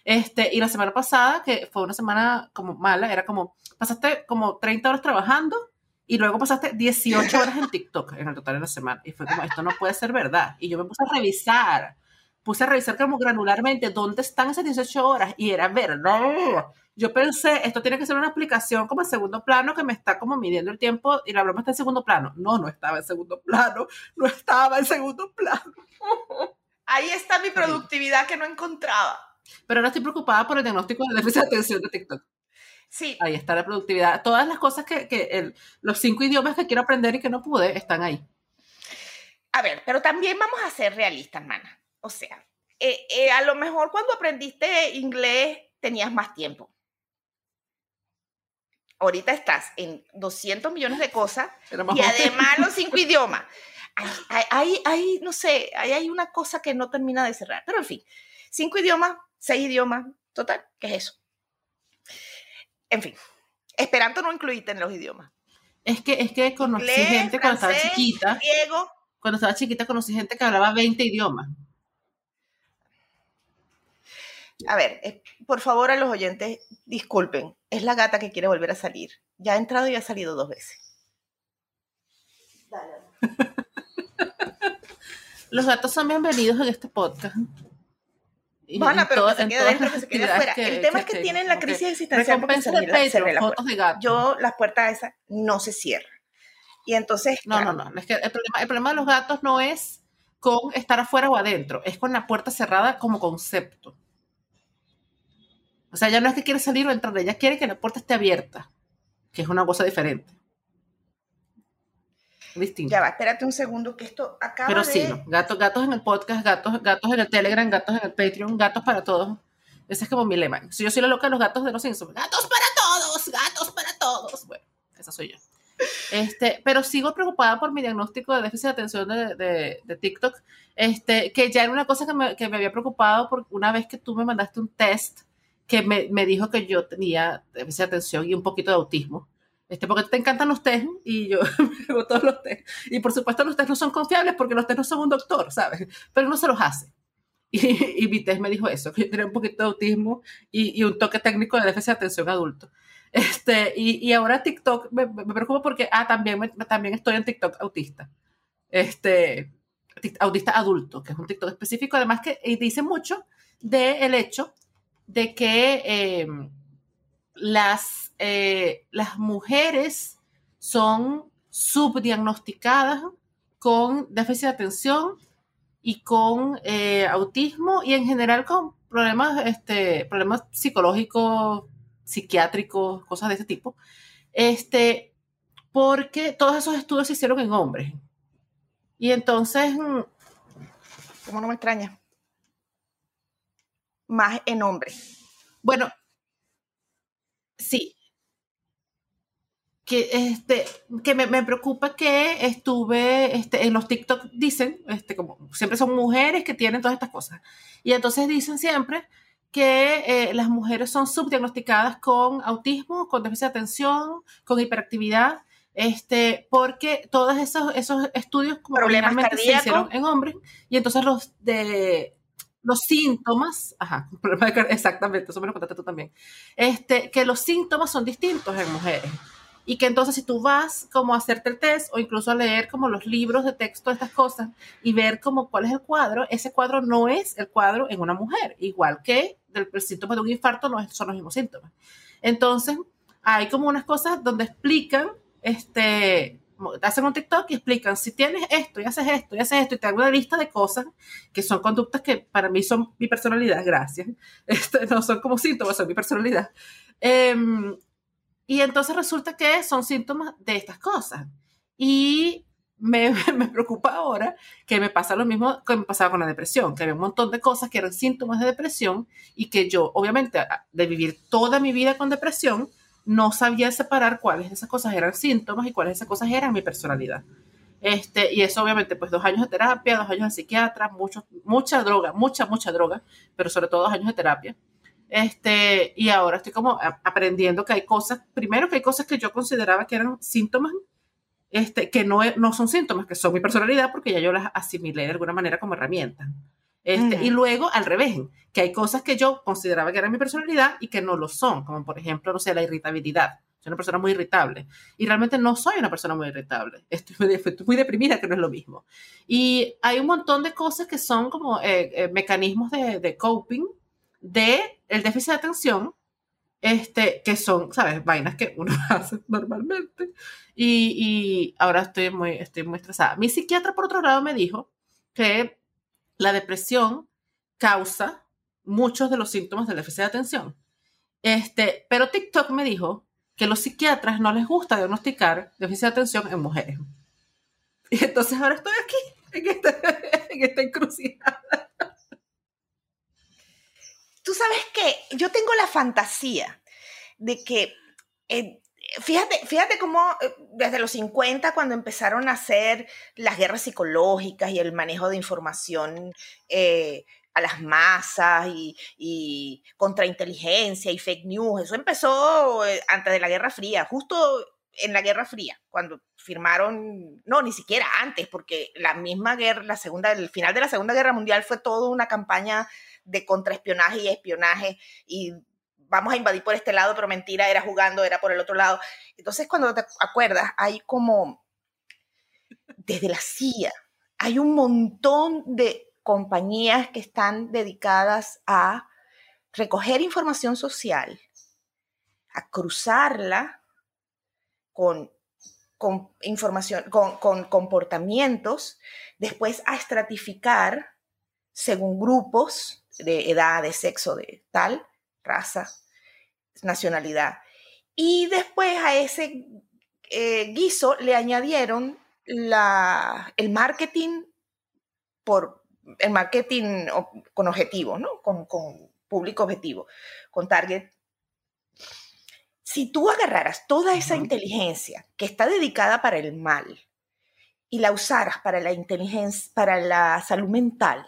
Este, y la semana pasada, que fue una semana como mala, era como, pasaste como 30 horas trabajando y luego pasaste 18 horas en TikTok en el total de la semana. Y fue como, esto no puede ser verdad. Y yo me puse a revisar, puse a revisar como granularmente dónde están esas 18 horas y era verdad yo pensé, esto tiene que ser una aplicación como en segundo plano que me está como midiendo el tiempo y la broma está en segundo plano. No, no estaba en segundo plano, no estaba en segundo plano. Ahí está mi productividad que no encontraba. Pero ahora estoy preocupada por el diagnóstico de déficit de atención de TikTok. Sí. Ahí está la productividad. Todas las cosas que, que los cinco idiomas que quiero aprender y que no pude están ahí. A ver, pero también vamos a ser realistas, mana. O sea, eh, eh, a lo mejor cuando aprendiste inglés tenías más tiempo ahorita estás en 200 millones de cosas [laughs] y además los cinco idiomas. Hay, hay, no sé, hay, hay una cosa que no termina de cerrar, pero en fin, cinco idiomas, seis idiomas, total, ¿qué es eso? En fin, Esperanto no incluiste en los idiomas. Es que, es que conocí gente cuando estaba chiquita. Cuando estaba chiquita conocí gente que hablaba 20 idiomas. A ver, eh, por favor a los oyentes, disculpen, es la gata que quiere volver a salir. Ya ha entrado y ha salido dos veces. [laughs] los gatos son bienvenidos en este podcast. Van pero que se quede dentro, que se quede afuera. el tema es que, tienen la crisis existencial porque se, de fotos de gatos. Yo, las puertas esas no se cierran. Y entonces... No, no, no. Es que el, problema, el problema de los gatos no es con estar afuera o adentro, es con la puerta cerrada como concepto. O sea, ella no es que quiere salir o entrar, ella quiere que la puerta esté abierta, que es una cosa diferente. Distinto. Ya va, espérate un segundo que esto acaba Pero sí, no. gatos, gatos en el podcast, gatos, gatos en el Telegram, gatos en el Patreon, gatos para todos. Ese es como mi lema. Si yo soy la loca de los gatos de los Simpsons. ¡Gatos para todos! ¡Gatos para todos! Bueno, esa soy yo. Este, pero sigo preocupada por mi diagnóstico de déficit de atención de, de, de TikTok, este, que ya era una cosa que me, que me había preocupado porque una vez que tú me mandaste un test que me, me, dijo que yo tenía de atención y un poquito de autismo. Este, porque te encantan los test y yo [laughs] hago todos los test. Y por supuesto los test no son confiables porque los test no son un doctor, ¿sabes? Pero uno se los hace. Y, y mi test me dijo eso, que yo tenía un poquito de autismo y, y un toque técnico de déficit de atención adulto. Este, y, y ahora TikTok me, me, preocupa porque, ah, también, también estoy en TikTok autista. Este, autista adulto, que es un TikTok específico, además que dice mucho del hecho de que em, las, eh, las mujeres son subdiagnosticadas con déficit de atención y con eh, autismo y en general con problemas, este, problemas psicológicos, psiquiátricos, cosas de ese tipo, este, porque todos esos estudios se hicieron en hombres. Y entonces... Mm, ¿Cómo no me extraña? Más en hombre. Bueno, sí. que, este, que me, me, preocupa que estuve este, en los TikTok, dicen, este, como siempre son mujeres que tienen todas estas cosas. Y entonces dicen siempre que eh, las mujeres son subdiagnosticadas con autismo, con déficit de atención, con hiperactividad, este, porque todos esos, esos estudios como problemas se hicieron en hombres y entonces los de los síntomas, ajá, [laughs] exactamente, eso me lo contaste tú también, este, que los síntomas son distintos en mujeres y que entonces si tú vas como a hacerte el test o incluso a leer como los libros de texto de estas cosas y ver como cuál es el cuadro, ese cuadro no es el cuadro en una mujer, igual que del, el síntoma de un infarto no son los mismos síntomas. Entonces, hay como unas cosas donde explican, este, hacen un TikTok y explican, si tienes esto y haces esto y haces esto y te hago una lista de cosas que son conductas que para mí son mi personalidad, gracias, [laughs] este, no son como síntomas, son mi personalidad. Eh, y entonces resulta que son síntomas de estas cosas. Y me, [laughs] me, preocupa ahora que me pasa lo mismo que me pasaba con la depresión, que había un montón de cosas que eran síntomas de depresión y que yo, obviamente, de vivir toda mi vida con depresión, no sabía separar cuáles de esas cosas eran síntomas y cuáles de esas cosas eran mi personalidad. Este, y eso obviamente, pues dos años de terapia, dos años de psiquiatra, mucho, mucha droga, mucha, mucha droga, pero sobre todo dos años de terapia. Este, y ahora estoy como aprendiendo que hay cosas, primero que hay cosas que yo consideraba que eran síntomas, este, que no, no son síntomas, que son mi personalidad, porque ya yo las asimilé de alguna manera como herramienta. Este, Y luego al revés, que hay cosas que yo consideraba que eran mi personalidad y que no lo son, como por ejemplo, no sé, la irritabilidad. Soy una persona muy irritable y realmente no soy una persona muy irritable. [laughs] Estoy muy, muy deprimida, que no es lo mismo. Y hay un montón de cosas que son como eh, eh, mecanismos de, de coping de el déficit de atención, este, que son, ¿sabes? Vainas que uno [laughs] hace normalmente. Y, y, ahora estoy muy, estoy muy estresada. Mi psiquiatra, por otro lado, me dijo que la depresión causa muchos de los síntomas del déficit de atención. Este, pero TikTok me dijo que los psiquiatras no les gusta diagnosticar déficit de atención en mujeres. Y entonces ahora estoy aquí, en esta, [laughs] en esta encrucijada tú sabes que yo tengo la fantasía de que, eh, fíjate, fíjate cómo eh, desde los 50, cuando empezaron a hacer las guerras psicológicas y el manejo de información eh, a las masas y, y contrainteligencia y fake news, eso empezó antes de la Guerra Fría, justo en la Guerra Fría, cuando firmaron, no, ni siquiera antes, porque la misma guerra, la segunda, el final de la Segunda Guerra Mundial fue toda una campaña de contraespionaje y espionaje y vamos a invadir por este lado, pero mentira, era jugando, era por el otro lado. Entonces, cuando te acuerdas, hay como, desde la CIA, hay un montón de compañías que están dedicadas a recoger información social, a cruzarla con, con información, con, con comportamientos, después a estratificar según grupos de edad, de sexo, de tal, raza, nacionalidad. Y después a ese eh, guiso le añadieron la, el marketing por el marketing con objetivo, ¿no? Con, con público objetivo, con target. Si tú agarraras toda esa inteligencia que está dedicada para el mal y la usaras para la inteligencia, para la salud mental,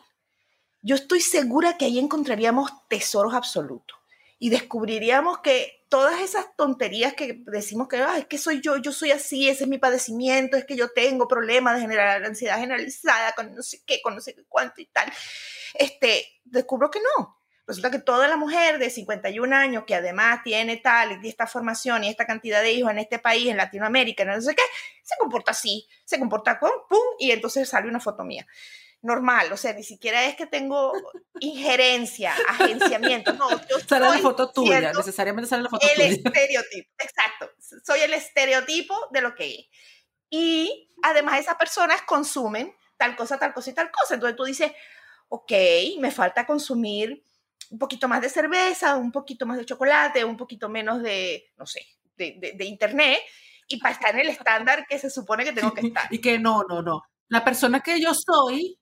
yo estoy segura que ahí encontraríamos tesoros absolutos y descubriríamos que todas esas tonterías que decimos que es que soy yo, yo soy así, ese es mi padecimiento, es que yo tengo problemas de generar ansiedad generalizada con no sé qué, con no sé cuánto y tal, este, descubro que no. Resulta que toda la mujer de 51 años que además tiene tal y esta formación y esta cantidad de hijos en este país, en Latinoamérica, no sé qué, se comporta así, se comporta con pum y entonces sale una foto mía normal, o sea, ni siquiera es que tengo injerencia, agenciamiento, no, yo [laughs] sale la foto tuya, necesariamente sale la foto el estereotipo, exacto, soy el estereotipo de lo que es. Y además esas personas consumen tal cosa, tal cosa y tal cosa, entonces tú dices, ok, me falta consumir un poquito más de cerveza, un poquito más de chocolate, un poquito menos de, no sé, de, de internet, y para estar en el estándar que se supone que tengo que [laughs] estar. Y que no, no, no. La persona que yo soy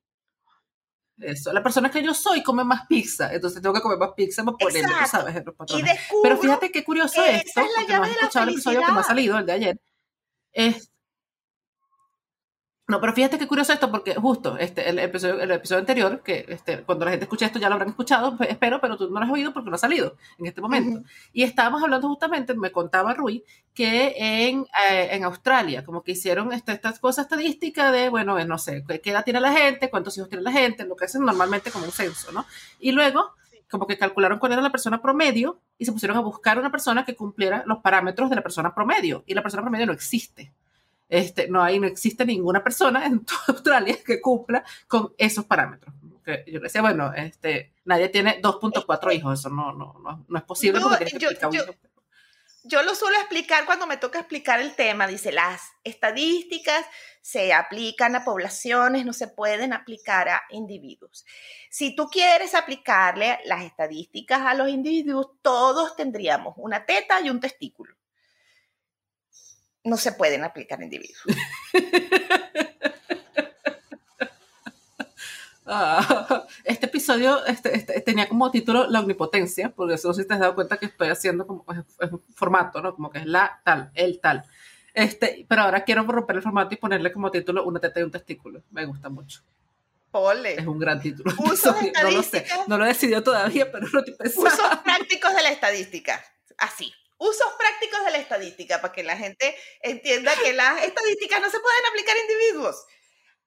eso. La persona que yo soy come más pizza, entonces tengo que comer más pizza para ponerle, ¿sabes? En los patrones. Pero fíjate qué curioso es esto, porque no has escuchado el episodio que me ha salido, el de ayer. Es, no, pero fíjate qué curioso esto, porque justo este, el, episodio, el episodio anterior, que este, cuando la gente escucha esto ya lo habrán escuchado, pues, espero, pero tú no lo has oído porque no ha salido en este momento. Y estábamos hablando justamente, me contaba Rui, que en, eh, en Australia, como que hicieron este, estas cosas estadísticas de, bueno, no sé, qué edad tiene la gente, cuántos hijos tiene la gente, lo que hacen normalmente como un censo, ¿no? Y luego, como que calcularon cuál era la persona promedio y se pusieron a buscar una persona que cumpliera los parámetros de la persona promedio. Y la persona promedio no existe. Este, no hay, no existe ninguna persona en toda [laughs] Australia que cumpla con esos parámetros. Que yo decía, bueno, este, nadie tiene 2.4 hijos, eso no, no, no, no es posible porque que yo, yo, yo, lo suelo explicar cuando me toca explicar el tema, dice, las estadísticas se aplican a poblaciones, no se pueden aplicar a individuos. Si tú quieres aplicarle las estadísticas a los individuos, todos tendríamos una teta y un testículo no se pueden aplicar individuos. [laughs] Ah, este episodio este, este, tenía como título La omnipotencia, porque eso si te has dado cuenta que estoy haciendo como es, un formato, ¿no? Como que es la tal, el tal. Este, pero ahora quiero romper el formato y ponerle como título una teta y un testículo. Me gusta mucho. Pole. Es un gran título. [laughs] no lo sé, no lo he decidido todavía, pero lo estoy pensando. Usos prácticos de la estadística. Así usos prácticos de la estadística para que la gente entienda que las estadísticas no se pueden aplicar a individuos.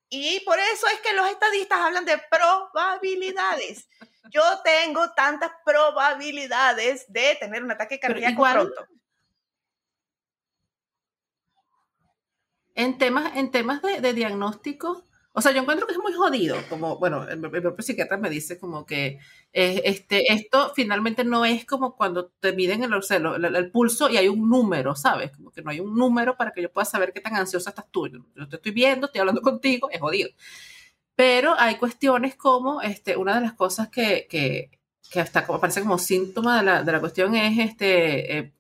Y por eso es que los estadistas hablan de probabilidades. Yo tengo tantas probabilidades de tener un ataque cardíaco pronto. En temas, en temas de, de diagnóstico, o sea, yo encuentro que es muy jodido, como, bueno, el, propio psiquiatra me dice como que eh, este, esto finalmente no es como cuando te miden el, el, pulso y hay un número, ¿sabes? Como que no hay un número para que yo pueda saber qué tan ansiosa estás tú. Yo te estoy viendo, estoy hablando contigo, es jodido. Pero hay cuestiones como, este, una de las cosas que, que, que hasta como, parece como síntoma de la, de la cuestión es este... Eh,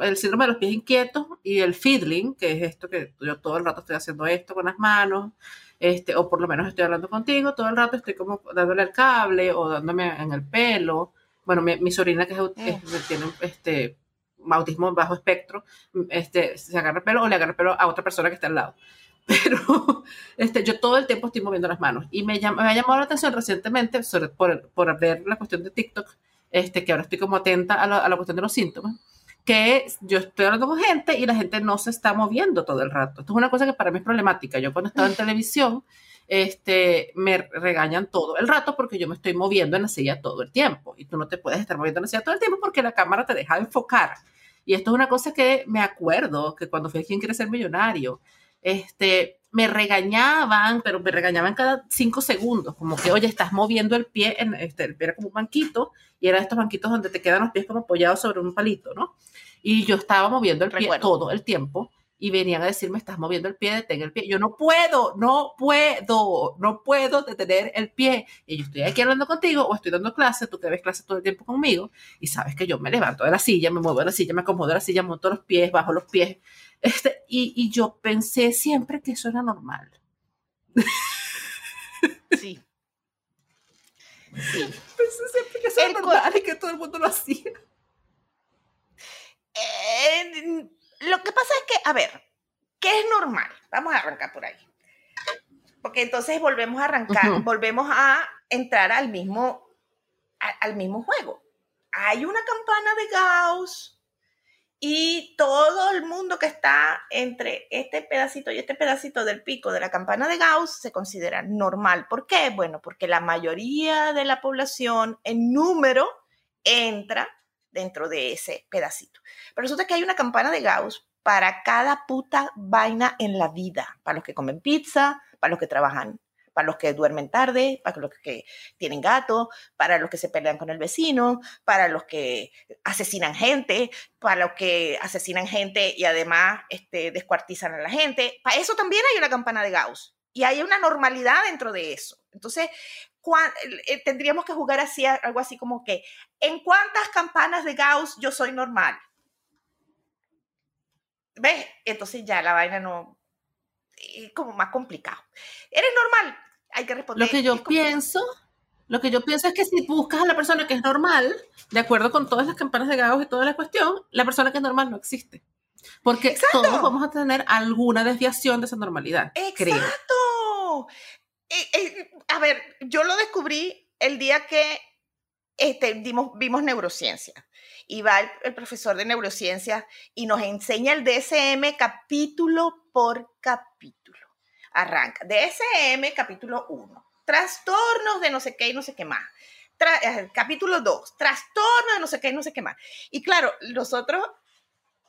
el síndrome de los pies inquietos y el fiddling, que es esto que yo todo el rato estoy haciendo esto con las manos, este, o por lo menos estoy hablando contigo, todo el rato estoy como dándole el cable o dándome en el pelo. Bueno, mi, sobrina que es, tiene este, autismo bajo espectro, este, se agarra el pelo o le agarra el pelo a otra persona que está al lado. [laughs] Pero este, yo todo el tiempo estoy moviendo las manos. Y me, me ha llamado la atención recientemente, sobre, por, por ver la cuestión de TikTok, este, que ahora estoy como atenta a la, a la cuestión de los síntomas que yo estoy hablando con gente y la gente no se está moviendo todo el rato. Esto es una cosa que para mí es problemática. Yo cuando estaba en televisión, este, me regañan todo el rato porque yo me estoy moviendo en la silla todo el tiempo. Y tú no te puedes estar moviendo en la silla todo el tiempo porque la cámara te deja de enfocar. Y esto es una cosa que me acuerdo que cuando fui a Quien Quiere Ser Millonario, este, me regañaban, pero me regañaban cada cinco segundos, como que, oye, estás moviendo el pie, en, este, el pie era como un banquito, y era estos banquitos donde te quedan los pies como apoyados sobre un palito, ¿no? Y yo estaba moviendo el pie todo el tiempo y venían a decirme, estás moviendo el pie, detén el pie. Yo no puedo, no puedo, no puedo detener el pie. Y yo estoy aquí hablando contigo o estoy dando clase, tú que ves clase todo el tiempo conmigo y sabes que yo me levanto de la silla, me muevo de la silla, me acomodo de la silla, monto los pies, bajo los pies. Este, y, y yo pensé siempre que eso era normal. [laughs] Sí. Sí. Pensé siempre que eso era normal y que todo el mundo lo hacía. Eh, lo que pasa es que, a ver, ¿qué es normal? Vamos a arrancar por ahí. Porque entonces volvemos a arrancar, volvemos a entrar al mismo, al mismo juego. Hay una campana de Gauss y todo el mundo que está entre este pedacito y este pedacito del pico de la campana de Gauss se considera normal. ¿Por qué? Bueno, porque la mayoría de la población en número entra dentro de ese pedacito. Pero resulta que hay una campana de Gauss para cada puta vaina en la vida, para los que comen pizza, para los que trabajan, para los que duermen tarde, para los que tienen gato, para los que se pelean con el vecino, para los que asesinan gente, para los que asesinan gente y además este, descuartizan a la gente. Para eso también hay una campana de Gauss y hay una normalidad dentro de eso. Entonces, eh, tendríamos que jugar así, algo así como que, ¿en cuántas campanas de Gauss yo soy normal? ¿Ves? Entonces ya la vaina no, como más complicado. ¿Eres normal? Hay que responder. Lo que yo pienso, lo que yo pienso es que si buscas a la persona que es normal, de acuerdo con todas las campanas de Gauss y toda la cuestión, la persona que es normal no existe. Porque todos vamos a tener alguna desviación de esa normalidad. Exacto. Eh, eh, a ver, yo lo descubrí el día que este, vimos neurociencia. Y va el, profesor de neurociencia y nos enseña el DSM capítulo por capítulo. Arranca. DSM capítulo 1. Trastornos de no sé qué y no sé qué más. Eh, capítulo 2. Trastornos de no sé qué y no sé qué más. Y claro, nosotros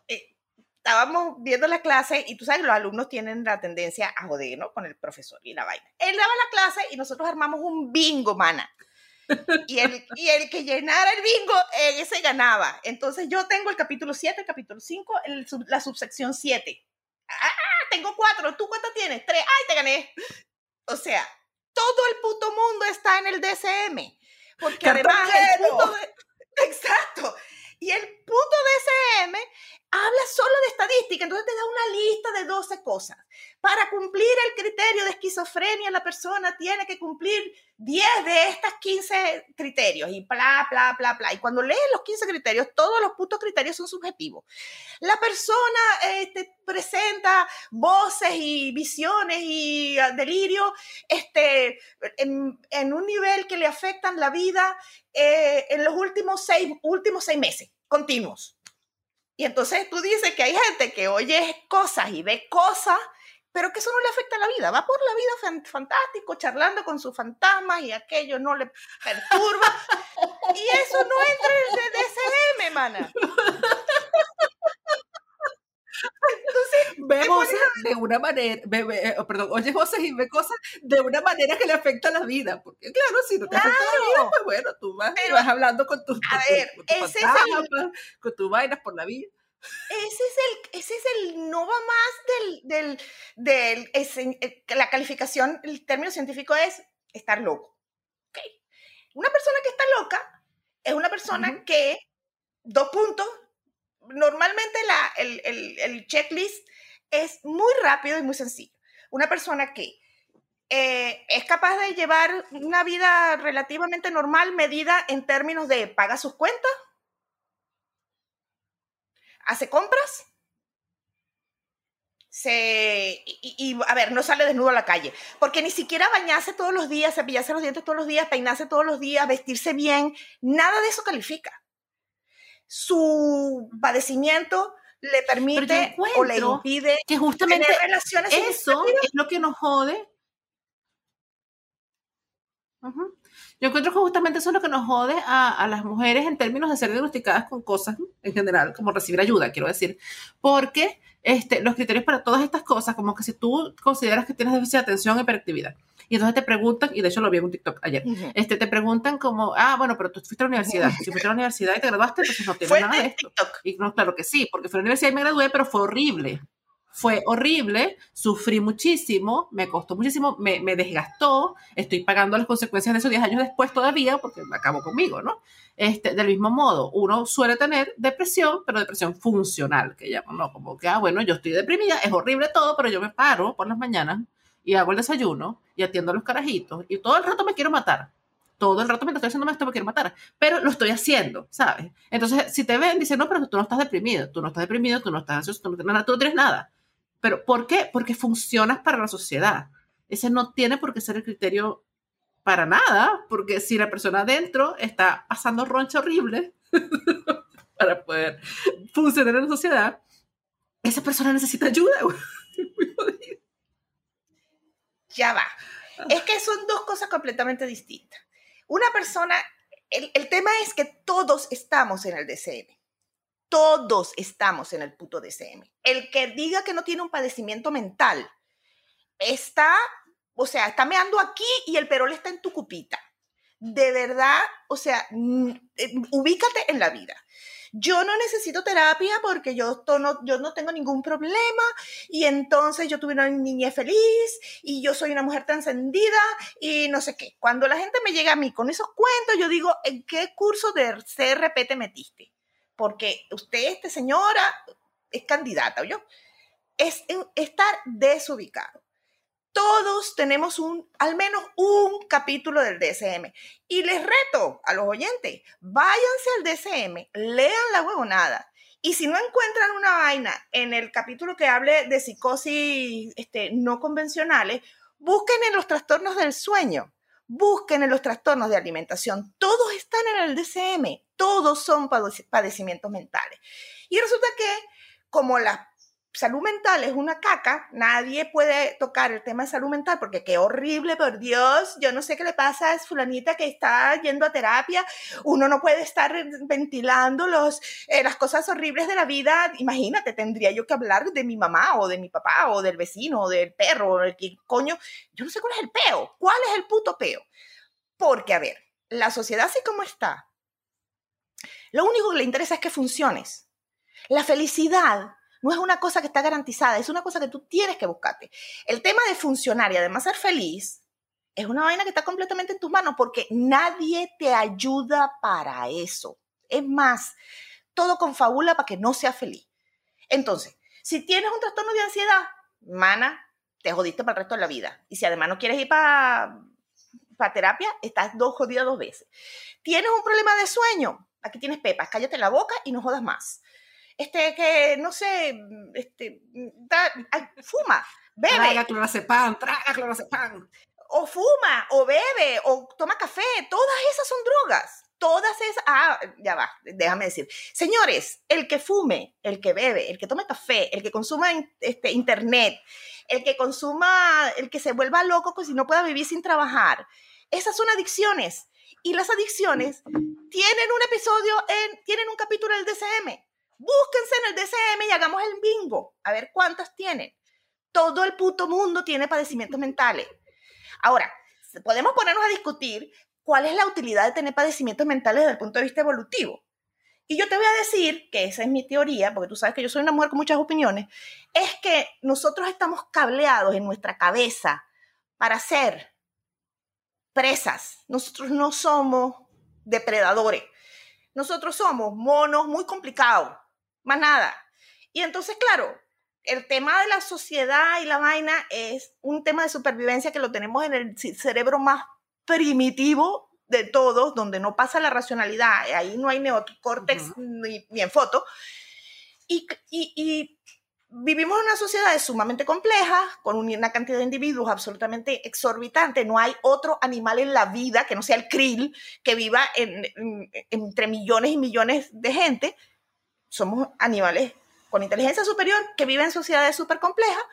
eh, estábamos viendo la clase y tú sabes, los alumnos tienen la tendencia a joder, ¿no? Con el profesor y la vaina. Él daba la clase y nosotros armamos un bingo, mana. Y el, y el que llenara el bingo, ese ganaba. Entonces yo tengo el capítulo 7, el capítulo 5, la subsección 7. ¡Ah! Tengo cuatro. ¿Tú cuántas tienes? Tres. ¡Ay, te gané! O sea, todo el puto mundo está en el DCM. Porque además el punto de, Exacto. Y el punto DCM habla solo de estadística, entonces te da una lista de 12 cosas. Para cumplir el criterio de esquizofrenia, la persona tiene que cumplir 10 de estas 15 criterios y bla, bla, bla, bla. Y cuando lees los 15 criterios, todos los putos criterios son subjetivos. La persona este, presenta voces y visiones y ah, delirio este, en, un nivel que le afectan la vida eh, en los últimos seis, últimos seis meses continuos. Y entonces tú dices que hay gente que oye cosas y ve cosas, pero que eso no le afecta a la vida. Va por la vida fantástico, charlando con sus fantasmas y aquello no le perturba. y eso no entra en el DSM, mana. Entonces, [laughs] ve voces de una manera, eh, oh, perdón, oye voces y ve cosas de una manera que le afecta a la vida. Porque claro, si no te afecta a la vida, pues bueno, tú vas, vas hablando con tus, a ver, ese con tus vainas por la vida. Ese es el, ese es el no va más del, del, eh, la calificación, el término científico es estar loco. Okay. Una persona que está loca es una persona que, dos puntos, normalmente la, el, checklist es muy rápido y muy sencillo. Una persona que eh, es capaz de llevar una vida relativamente normal medida en términos de paga sus cuentas, hace compras, se, y, a ver, no sale desnudo a la calle, porque ni siquiera bañarse todos los días, cepillarse los dientes todos los días, peinarse todos los días, vestirse bien, nada de eso califica su padecimiento le permite o le impide que justamente tener relaciones eso es lo que nos jode. Yo encuentro que justamente eso es lo que nos jode a, a, las mujeres en términos de ser diagnosticadas con cosas en general, como recibir ayuda, quiero decir, porque este, los criterios para todas estas cosas, como que si tú consideras que tienes déficit de atención, hiperactividad, y entonces te preguntan, y de hecho lo vi en un TikTok ayer, este, te preguntan como, ah, bueno, pero tú fuiste a la universidad. Si fuiste a la universidad y te graduaste, entonces no tienes nada de esto. Y no, claro que sí, porque fui a la universidad y me gradué, pero fue horrible. Fue horrible, sufrí muchísimo, me costó muchísimo, me, me desgastó, estoy pagando las consecuencias de esos 10 años después todavía, porque acabó conmigo, ¿no? Este, del mismo modo, uno suele tener depresión, pero depresión funcional, que llaman, ¿no? Como que, ah, bueno, yo estoy deprimida, es horrible todo, pero yo me paro por las mañanas y hago el desayuno y atiendo a los carajitos y todo el rato me quiero matar. Todo el rato me estoy haciendo esto me quiero matar, pero lo estoy haciendo, ¿sabes? Entonces, si te ven, dicen, no, pero tú no estás deprimido, tú no estás deprimido, tú no estás ansioso, tú no tú no tienes nada. Pero, ¿por qué? Porque funcionas para la sociedad. Ese no tiene por qué ser el criterio para nada, porque si la persona adentro está pasando roncha horrible [laughs] para poder funcionar en la sociedad, esa persona necesita ayuda. [laughs] ya va. Es que son dos cosas completamente distintas. Una persona, el, tema es que todos estamos en el DCM. Todos estamos en el puto DCM. El que diga que no tiene un padecimiento mental está, o sea, está meando aquí y el perol está en tu cupita. De verdad, o sea, eh, ubícate en la vida yo no necesito terapia porque yo, no, yo no tengo ningún problema y entonces yo tuve una niña feliz y yo soy una mujer trascendida y no sé qué. Cuando la gente me llega a mí con esos cuentos, yo digo, ¿en qué curso de CRP te metiste? Porque usted, este señora, es candidata, ¿o yo? Es estar desubicado todos tenemos un, al menos un capítulo del DSM. Y les reto a los oyentes, váyanse al DSM, lean la huevonada Y si no encuentran una vaina en el capítulo que hable de psicosis este, no convencionales, busquen en los trastornos del sueño, busquen en los trastornos de alimentación. Todos están en el DCM, todos son padecimientos mentales. Y resulta que como las salud mental es una caca, nadie puede tocar el tema de salud mental porque qué horrible, por Dios, yo no sé qué le pasa a fulanita que está yendo a terapia, uno no puede estar ventilando los, eh, las cosas horribles de la vida, imagínate, tendría yo que hablar de mi mamá o de mi papá o del vecino o del perro o del coño, yo no sé cuál es el peo, cuál es el puto peo, porque a ver, la sociedad así como está, lo único que le interesa es que funciones. La felicidad no es una cosa que está garantizada, es una cosa que tú tienes que buscarte. El tema de funcionar y además ser feliz es una vaina que está completamente en tus manos porque nadie te ayuda para eso. Es más, todo confabula para que no seas feliz. Entonces, si tienes un trastorno de ansiedad, mana, te jodiste para el resto de la vida. Y si además no quieres ir para terapia, estás dos jodidas dos veces. Tienes un problema de sueño, aquí tienes pepas, cállate la boca y no jodas más este, que, no sé, este, fuma, bebe. Traga clorazepam, traga clorazepam. O fuma, o bebe, o toma café, todas esas son drogas. Todas esas, ah, ya va, déjame decir. Señores, el que fume, el que bebe, el que tome café, el que consuma este, internet, el que consuma, el que se vuelva loco pues si no pueda vivir sin trabajar, esas son adicciones. Y las adicciones tienen un episodio, en, tienen un capítulo del DCM Búsquense en el DCM y hagamos el bingo, a ver cuántas tienen. Todo el puto mundo tiene padecimientos mentales. Ahora, podemos ponernos a discutir cuál es la utilidad de tener padecimientos mentales desde el punto de vista evolutivo. Y yo te voy a decir que esa es mi teoría, porque tú sabes que yo soy una mujer con muchas opiniones, es que nosotros estamos cableados en nuestra cabeza para ser presas. Nosotros no somos depredadores. Nosotros somos monos muy complicados más nada. Y entonces, claro, el tema de la sociedad y la vaina es un tema de supervivencia que lo tenemos en el cerebro más primitivo de todos, donde no pasa la racionalidad, ahí no hay neocórtex ni, en foto. Y, y, vivimos en una sociedad sumamente compleja, con una cantidad de individuos absolutamente exorbitante. No hay otro animal en la vida que no sea el krill, que viva entre millones y millones de gente somos animales con inteligencia superior que viven en sociedades súper complejas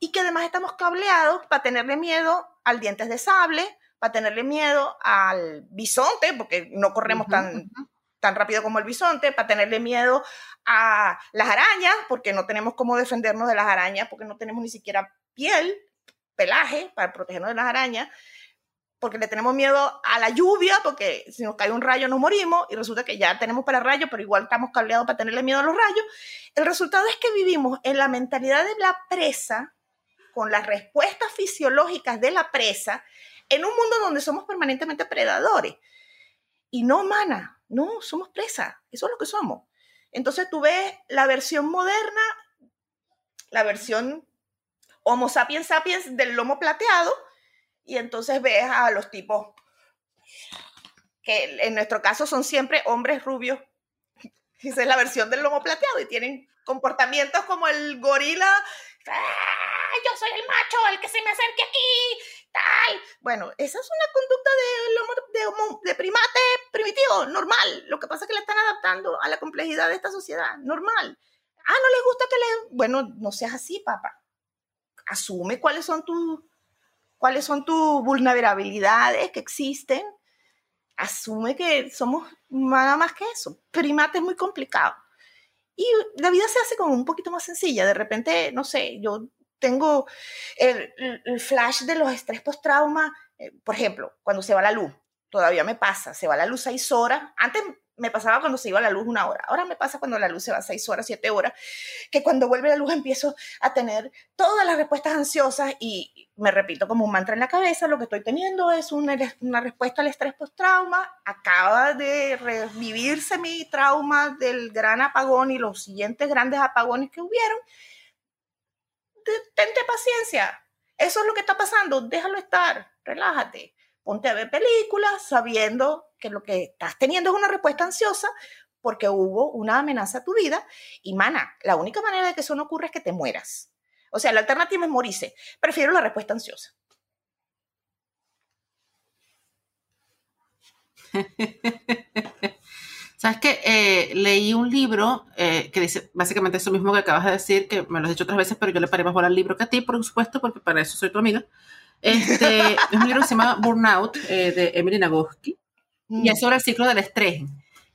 y que además estamos cableados para tenerle miedo al dientes de sable, para tenerle miedo al bisonte, porque no corremos tan, tan rápido como el bisonte, para tenerle miedo a las arañas, porque no tenemos cómo defendernos de las arañas, porque no tenemos ni siquiera piel, pelaje para protegernos de las arañas porque le tenemos miedo a la lluvia, porque si nos cae un rayo nos morimos y resulta que ya tenemos para rayos, pero igual estamos cableados para tenerle miedo a los rayos. El resultado es que vivimos en la mentalidad de la presa, con las respuestas fisiológicas de la presa, en un mundo donde somos permanentemente predadores. Y no, mana, no, somos presa, eso es lo que somos. Entonces tú ves la versión moderna, la versión Homo sapiens sapiens del lomo plateado, y entonces ves a los tipos que en nuestro caso son siempre hombres rubios. [laughs] Esa es la versión del lomo plateado y tienen comportamientos como el gorila. ¡Ah, yo soy el macho, el que se me acerque aquí, Bueno, esa es una conducta de, de, de primate primitivo, normal. Lo que pasa es que le están adaptando a la complejidad de esta sociedad, normal. Ah, no les gusta que le... Bueno, no seas así, papá. Asume cuáles son tus cuáles son tus vulnerabilidades que existen, asume que somos nada más que eso. Primate muy complicado. Y la vida se hace como un poquito más sencilla. De repente, no sé, yo tengo el, flash de los estrés post-trauma, eh, por ejemplo, cuando se va la luz. Todavía me pasa, se va la luz seis horas. Antes me pasaba cuando se iba la luz una hora. Ahora me pasa cuando la luz se va seis horas, siete horas, que cuando vuelve la luz empiezo a tener todas las respuestas ansiosas y me repito como un mantra en la cabeza, lo que estoy teniendo es una, una respuesta al estrés post-trauma. Acaba de revivirse mi trauma del gran apagón y los siguientes grandes apagones que hubieron. Tente paciencia. Eso es lo que está pasando. Déjalo estar. Relájate ponte a ver películas sabiendo que lo que estás teniendo es una respuesta ansiosa, porque hubo una amenaza a tu vida y, mana, la única manera de que eso no ocurra es que te mueras. O sea, la alternativa es morirse. Prefiero la respuesta ansiosa. [laughs] Sabes que eh, leí un libro eh, que dice básicamente eso mismo que acabas de decir, que me lo has dicho otras veces, pero yo le paré más bola al libro que a ti, por supuesto, porque para eso soy tu amiga. Este, [laughs] es un libro que se llama Burnout eh, de Emily Nagoski y es mm. sobre el ciclo del estrés.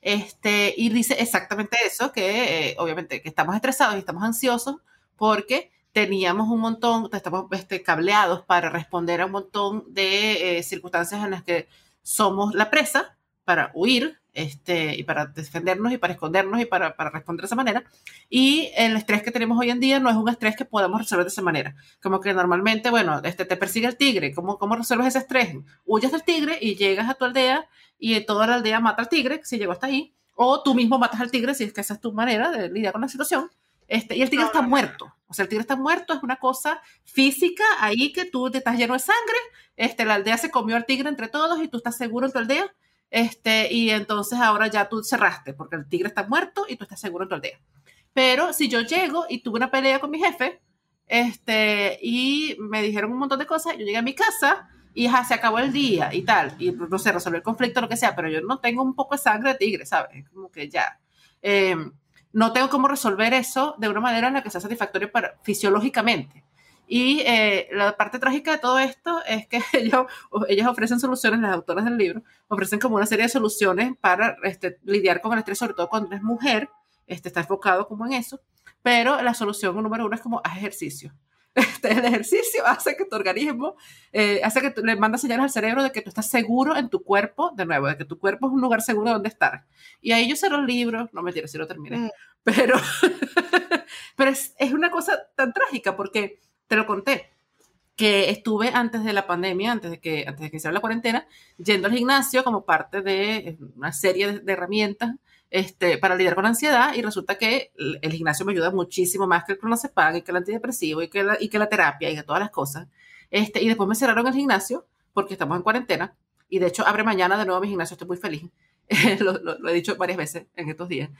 Este, y dice exactamente eso, que obviamente que estamos estresados y estamos ansiosos porque teníamos un montón, estamos este, cableados para responder a un montón de circunstancias en las que somos la presa para huir este, y para defendernos y para escondernos y para, para, responder de esa manera. Y el estrés que tenemos hoy en día no es un estrés que podamos resolver de esa manera. Como que normalmente, bueno, este, te persigue el tigre. ¿Cómo, ¿Cómo resuelves ese estrés? Huyes del tigre y llegas a tu aldea y toda la aldea mata al tigre, si llegó hasta ahí. O tú mismo matas al tigre, si es que esa es tu manera de lidiar con la situación. Este, y el tigre está muerto. O sea, el tigre está muerto, es una cosa física ahí que tú te estás lleno de sangre. Este, la aldea se comió al tigre entre todos y tú estás seguro en tu aldea este, y entonces ahora ya tú cerraste porque el tigre está muerto y tú estás seguro en tu aldea. Pero si yo llego y tuve una pelea con mi jefe, este, y me dijeron un montón de cosas, yo llegué a mi casa y ya se acabó el día y tal, y no sé, resolver el conflicto, lo que sea, pero yo no tengo un poco de sangre de tigre, ¿sabes? Como que ya. Em, no tengo cómo resolver eso de una manera en la que sea satisfactorio para, fisiológicamente. Y eh, la parte trágica de todo esto es que [laughs] ellos, ellos ofrecen soluciones, las autoras del libro, ofrecen como una serie de soluciones para este, lidiar con el estrés, sobre todo cuando eres mujer, este, está enfocado como en eso, pero la solución número uno es como haz ejercicio. [laughs] Este, el ejercicio hace que tu organismo, eh, hace que le manda señales al cerebro de que tú estás seguro en tu cuerpo, de nuevo, de que tu cuerpo es un lugar seguro donde estar. Y ahí yo sé los libros, no me quiero si lo terminé, mm. pero, [laughs] pero es, es una cosa tan trágica porque te lo conté, que estuve antes de la pandemia, antes de que, antes de que se la cuarentena, yendo al gimnasio como parte de eh, una serie de, herramientas este, para lidiar con ansiedad y resulta que el, gimnasio me ayuda muchísimo más que el clonazepam y que el antidepresivo y que la, y que la terapia y que todas las cosas. Este, y después me cerraron el gimnasio porque estamos en cuarentena y de hecho abre mañana de nuevo mi gimnasio, estoy muy feliz. [laughs] lo, lo, he dicho varias veces en estos días.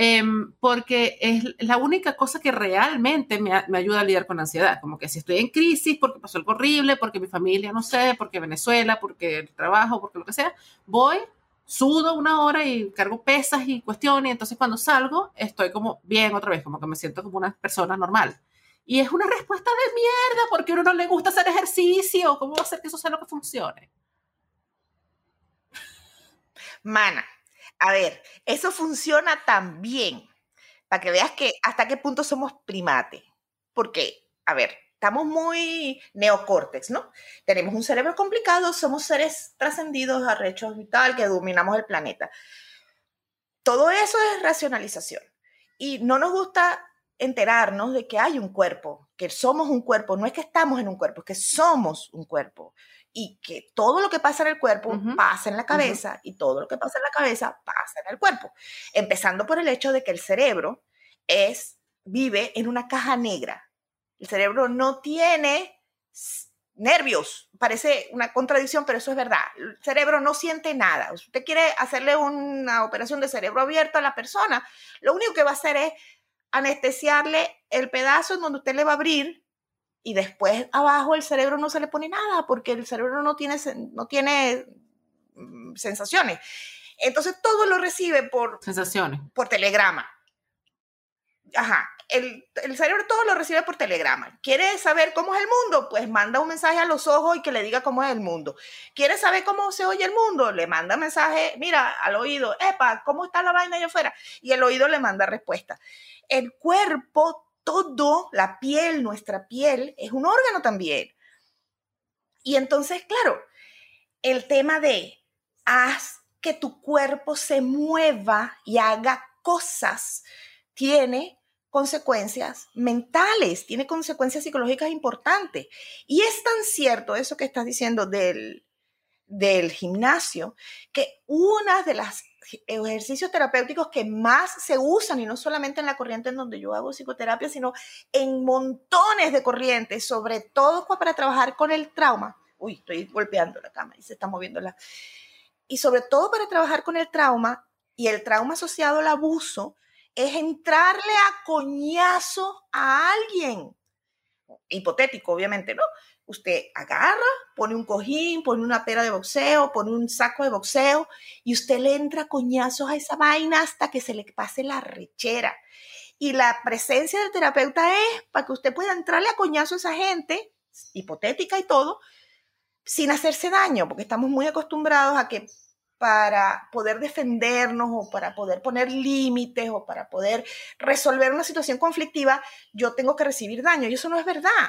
Em, porque es la única cosa que realmente me, me, ayuda a lidiar con ansiedad. Como que si estoy en crisis, porque pasó algo horrible, porque mi familia, no sé, porque Venezuela, porque el trabajo, porque lo que sea, voy, sudo una hora y cargo pesas y cuestiones, y entonces cuando salgo estoy como bien otra vez, como que me siento como una persona normal. Y es una respuesta de mierda, porque a uno no le gusta hacer ejercicio. ¿Cómo va a hacer que eso sea lo que funcione? Mana, a ver, eso funciona también, para que veas que hasta qué punto somos primates. Porque, a ver, estamos muy neocórtex, ¿no? Tenemos un cerebro complicado, somos seres trascendidos, arrechos y tal, que dominamos el planeta. Todo eso es racionalización. Y no nos gusta enterarnos de que hay un cuerpo, que somos un cuerpo, no es que estamos en un cuerpo, es que somos un cuerpo y que todo lo que pasa en el cuerpo pasa en la cabeza y todo lo que pasa en la cabeza pasa en el cuerpo. Empezando por el hecho de que el cerebro es, vive en una caja negra. El cerebro no tiene nervios. Parece una contradicción, pero eso es verdad. El cerebro no siente nada. Usted quiere hacerle una operación de cerebro abierto a la persona, lo único que va a hacer es anestesiarle el pedazo en donde usted le va a abrir y después abajo el cerebro no se le pone nada porque el cerebro no tiene, no tiene mm, sensaciones. Entonces todo lo recibe por... Sensaciones. Por telegrama. Ajá. El, el, cerebro todo lo recibe por telegrama. ¿Quiere saber cómo es el mundo? Pues manda un mensaje a los ojos y que le diga cómo es el mundo. ¿Quiere saber cómo se oye el mundo? Le manda un mensaje, mira, al oído, epa, ¿cómo está la vaina allá afuera? Y el oído le manda respuesta. El cuerpo todo, la piel, nuestra piel, es un órgano también. Y entonces, claro, el tema de haz que tu cuerpo se mueva y haga cosas tiene consecuencias mentales, tiene consecuencias psicológicas importantes. Y es tan cierto eso que estás diciendo del, del gimnasio, que una de las ejercicios terapéuticos que más se usan, y no solamente en la corriente en donde yo hago psicoterapia, sino en montones de corrientes, sobre todo para trabajar con el trauma. Uy, estoy golpeando la cama y se está moviendo la... Y sobre todo para trabajar con el trauma, Y el trauma asociado al abuso es entrarle a coñazo a alguien. Hipotético, obviamente, ¿no? Usted agarra, pone un cojín, pone una pera de boxeo, pone un saco de boxeo y usted le entra coñazos a esa vaina hasta que se le pase la rechera. Y la presencia del terapeuta es para que usted pueda entrarle a coñazo a esa gente, hipotética y todo, sin hacerse daño, porque estamos muy acostumbrados a que para poder defendernos o para poder poner límites o para poder resolver una situación conflictiva, yo tengo que recibir daño. Y eso no es verdad.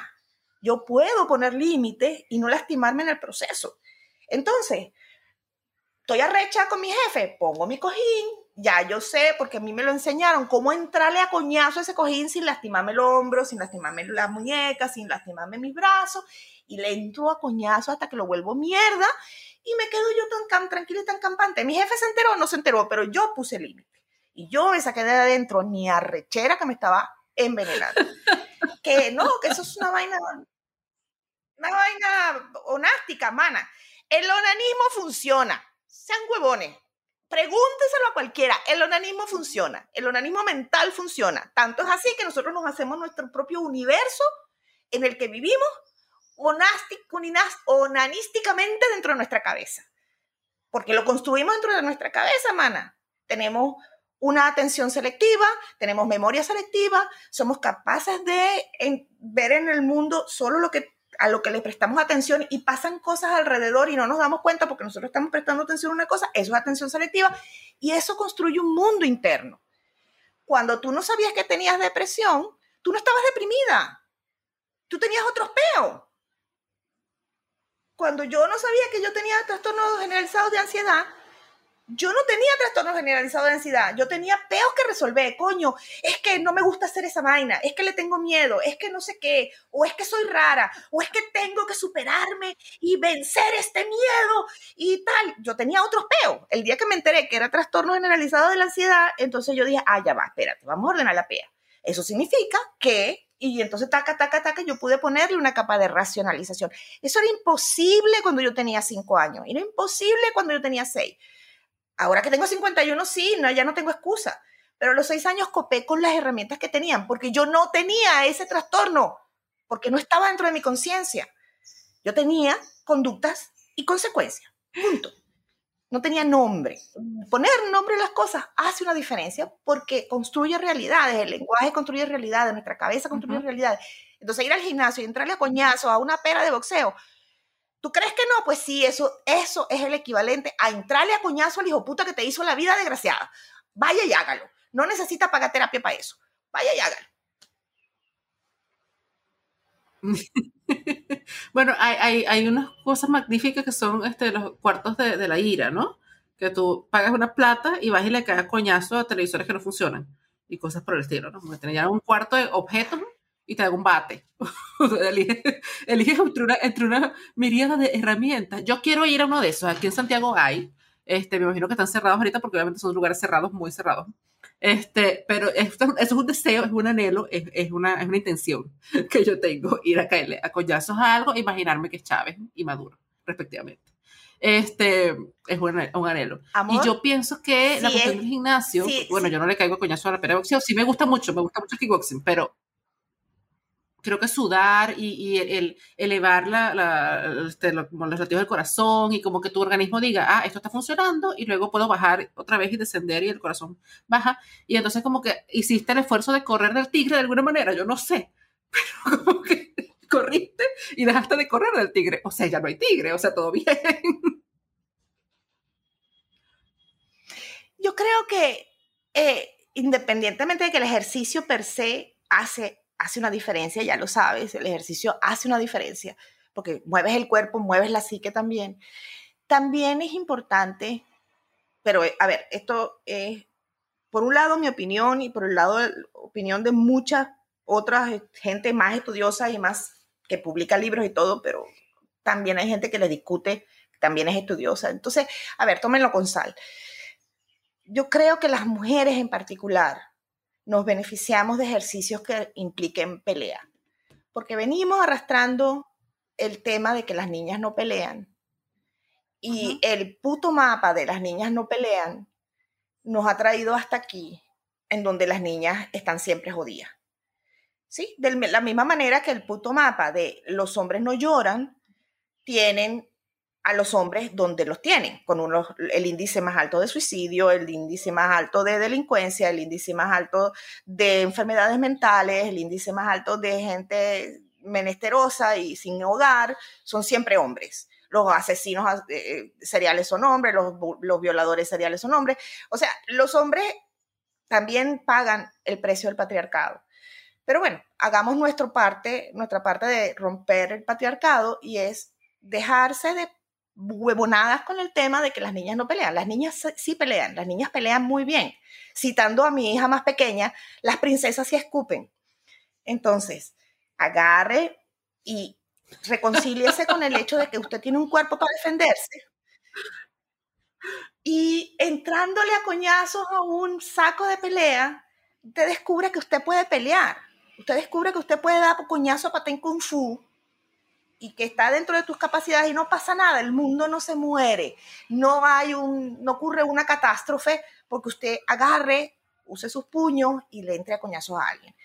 Yo puedo poner límites y no lastimarme en el proceso. Entonces, estoy arrecha con mi jefe, pongo mi cojín, ya yo sé, porque a mí me lo enseñaron, cómo entrarle a coñazo a ese cojín sin lastimarme el hombro, sin lastimarme las muñecas, sin lastimarme mis brazos, y le entro a coñazo hasta que lo vuelvo mierda, y me quedo yo tan tranquila y tan campante. Mi jefe se enteró, no se enteró, pero yo puse límite. Y yo me saqué de adentro ni arrechera que me estaba envenenando. [laughs] que no, que eso es una vaina, una vaina onástica, mana. El onanismo funciona. Sean huevones. Pregúnteselo a cualquiera. El onanismo funciona. El onanismo mental funciona. Tanto es así que nosotros nos hacemos nuestro propio universo en el que vivimos onanísticamente dentro de nuestra cabeza. Porque lo construimos dentro de nuestra cabeza, mana. Tenemos una atención selectiva, tenemos memoria selectiva, somos capaces de ver en el mundo solo lo que a lo que le prestamos atención y pasan cosas alrededor y no nos damos cuenta porque nosotros estamos prestando atención a una cosa, eso es atención selectiva y eso construye un mundo interno. Cuando tú no sabías que tenías depresión, tú no estabas deprimida, tú tenías otros peos. Cuando yo no sabía que yo tenía trastornos generalizados de ansiedad, yo no tenía trastorno generalizado de ansiedad, yo tenía peos que resolver, coño, es que no me gusta hacer esa vaina, es que le tengo miedo, es que no sé qué, o es que soy rara, o es que tengo que superarme y vencer este miedo y tal. Yo tenía otros peos. El día que me enteré que era trastorno generalizado de la ansiedad, entonces yo dije, ah, ya va, espérate, vamos a ordenar la pea. Eso significa que y entonces taca, taca, taca, yo pude ponerle una capa de racionalización. Eso era imposible cuando yo tenía cinco años, era imposible cuando yo tenía seis. Ahora que tengo 51, sí, no, ya no tengo excusa. Pero los seis años copé con las herramientas que tenían, porque yo no tenía ese trastorno, porque no estaba dentro de mi conciencia. Yo tenía conductas y consecuencias. Punto. No tenía nombre. Poner nombre a las cosas hace una diferencia porque construye realidades. El lenguaje construye realidades, nuestra cabeza construye realidades. Entonces, ir al gimnasio y entrarle a coñazo a una pera de boxeo ¿Tú crees que no? Pues sí, eso, eso es el equivalente a entrarle a coñazo al hijo puta que te hizo la vida desgraciada. Vaya y hágalo. No necesita pagar terapia para eso. Vaya y hágalo. [laughs] [laughs] bueno, hay, hay, unas cosas magníficas que son este, los cuartos de, la ira, ¿no? Que tú pagas una plata y vas y le caes coñazo a televisores que no funcionan y cosas por el estilo, ¿no? Porque tener un cuarto de objetos y te hago un bate. [laughs] elige, entre, una, entre una miríada de herramientas. Yo quiero ir a uno de esos. Aquí en Santiago hay. Este, me imagino que están cerrados ahorita porque obviamente son lugares cerrados, muy cerrados. Este, pero esto, eso es un deseo, es un anhelo, es, es, una, es una intención [laughs] que yo tengo, ir a caerle a collazos a algo e imaginarme que es Chávez y Maduro, respectivamente. Este, es un, un anhelo. y yo pienso que la cuestión del gimnasio, bueno, yo no le caigo a coñazo a la pera boxeo, sí me gusta mucho, me gusta mucho el kickboxing, pero creo que sudar y, el, elevar la, este, los latidos del corazón y como que tu organismo diga, ah, esto está funcionando y luego puedo bajar otra vez y descender y el corazón baja. Y entonces como que hiciste el esfuerzo de correr del tigre de alguna manera, yo no sé, [laughs] pero como que corriste y dejaste de correr del tigre. O sea, ya no hay tigre, o sea, todo bien. Yo creo que eh, independientemente de que el ejercicio per se hace hace una diferencia, ya lo sabes, el ejercicio hace una diferencia, porque mueves el cuerpo, mueves la psique también. También es importante, pero eh, a ver, esto es, por un lado mi opinión y por el lado la opinión de muchas otras eh, gente más estudiosa y más que publica libros y todo, pero también hay gente que le discute, también es estudiosa. Entonces, a ver, tómenlo con sal. Yo creo que las mujeres en particular nos beneficiamos de ejercicios que impliquen pelea. Porque venimos arrastrando el tema de que las niñas no pelean. Y el puto mapa de las niñas no pelean nos ha traído hasta aquí, en donde las niñas están siempre jodidas. ¿Sí? De la misma manera que el puto mapa de los hombres no lloran, tienen a los hombres donde los tienen, con el índice más alto de suicidio, el índice más alto de delincuencia, el índice más alto de enfermedades mentales, el índice más alto de gente menesterosa y sin hogar, son siempre hombres. Los asesinos eh, seriales son hombres, los, los violadores seriales son hombres. O sea, los hombres también pagan el precio del patriarcado. Pero bueno, hagamos nuestra parte, nuestra parte de romper el patriarcado y es dejarse de huevonadas con el tema de que las niñas no pelean. Las niñas sí pelean, las niñas pelean muy bien. Citando a mi hija más pequeña, las princesas sí escupen. Entonces, agarre y reconcíliese con el hecho de que usted tiene un cuerpo para defenderse. Y entrándole a coñazos a un saco de pelea, usted descubre que usted puede pelear. Usted descubre que usted puede dar coñazo a patén kung fu y que está dentro de tus capacidades y no pasa nada, el mundo no se muere, no hay un, no ocurre una catástrofe porque usted agarre, use sus puños y le entre a coñazos a alguien.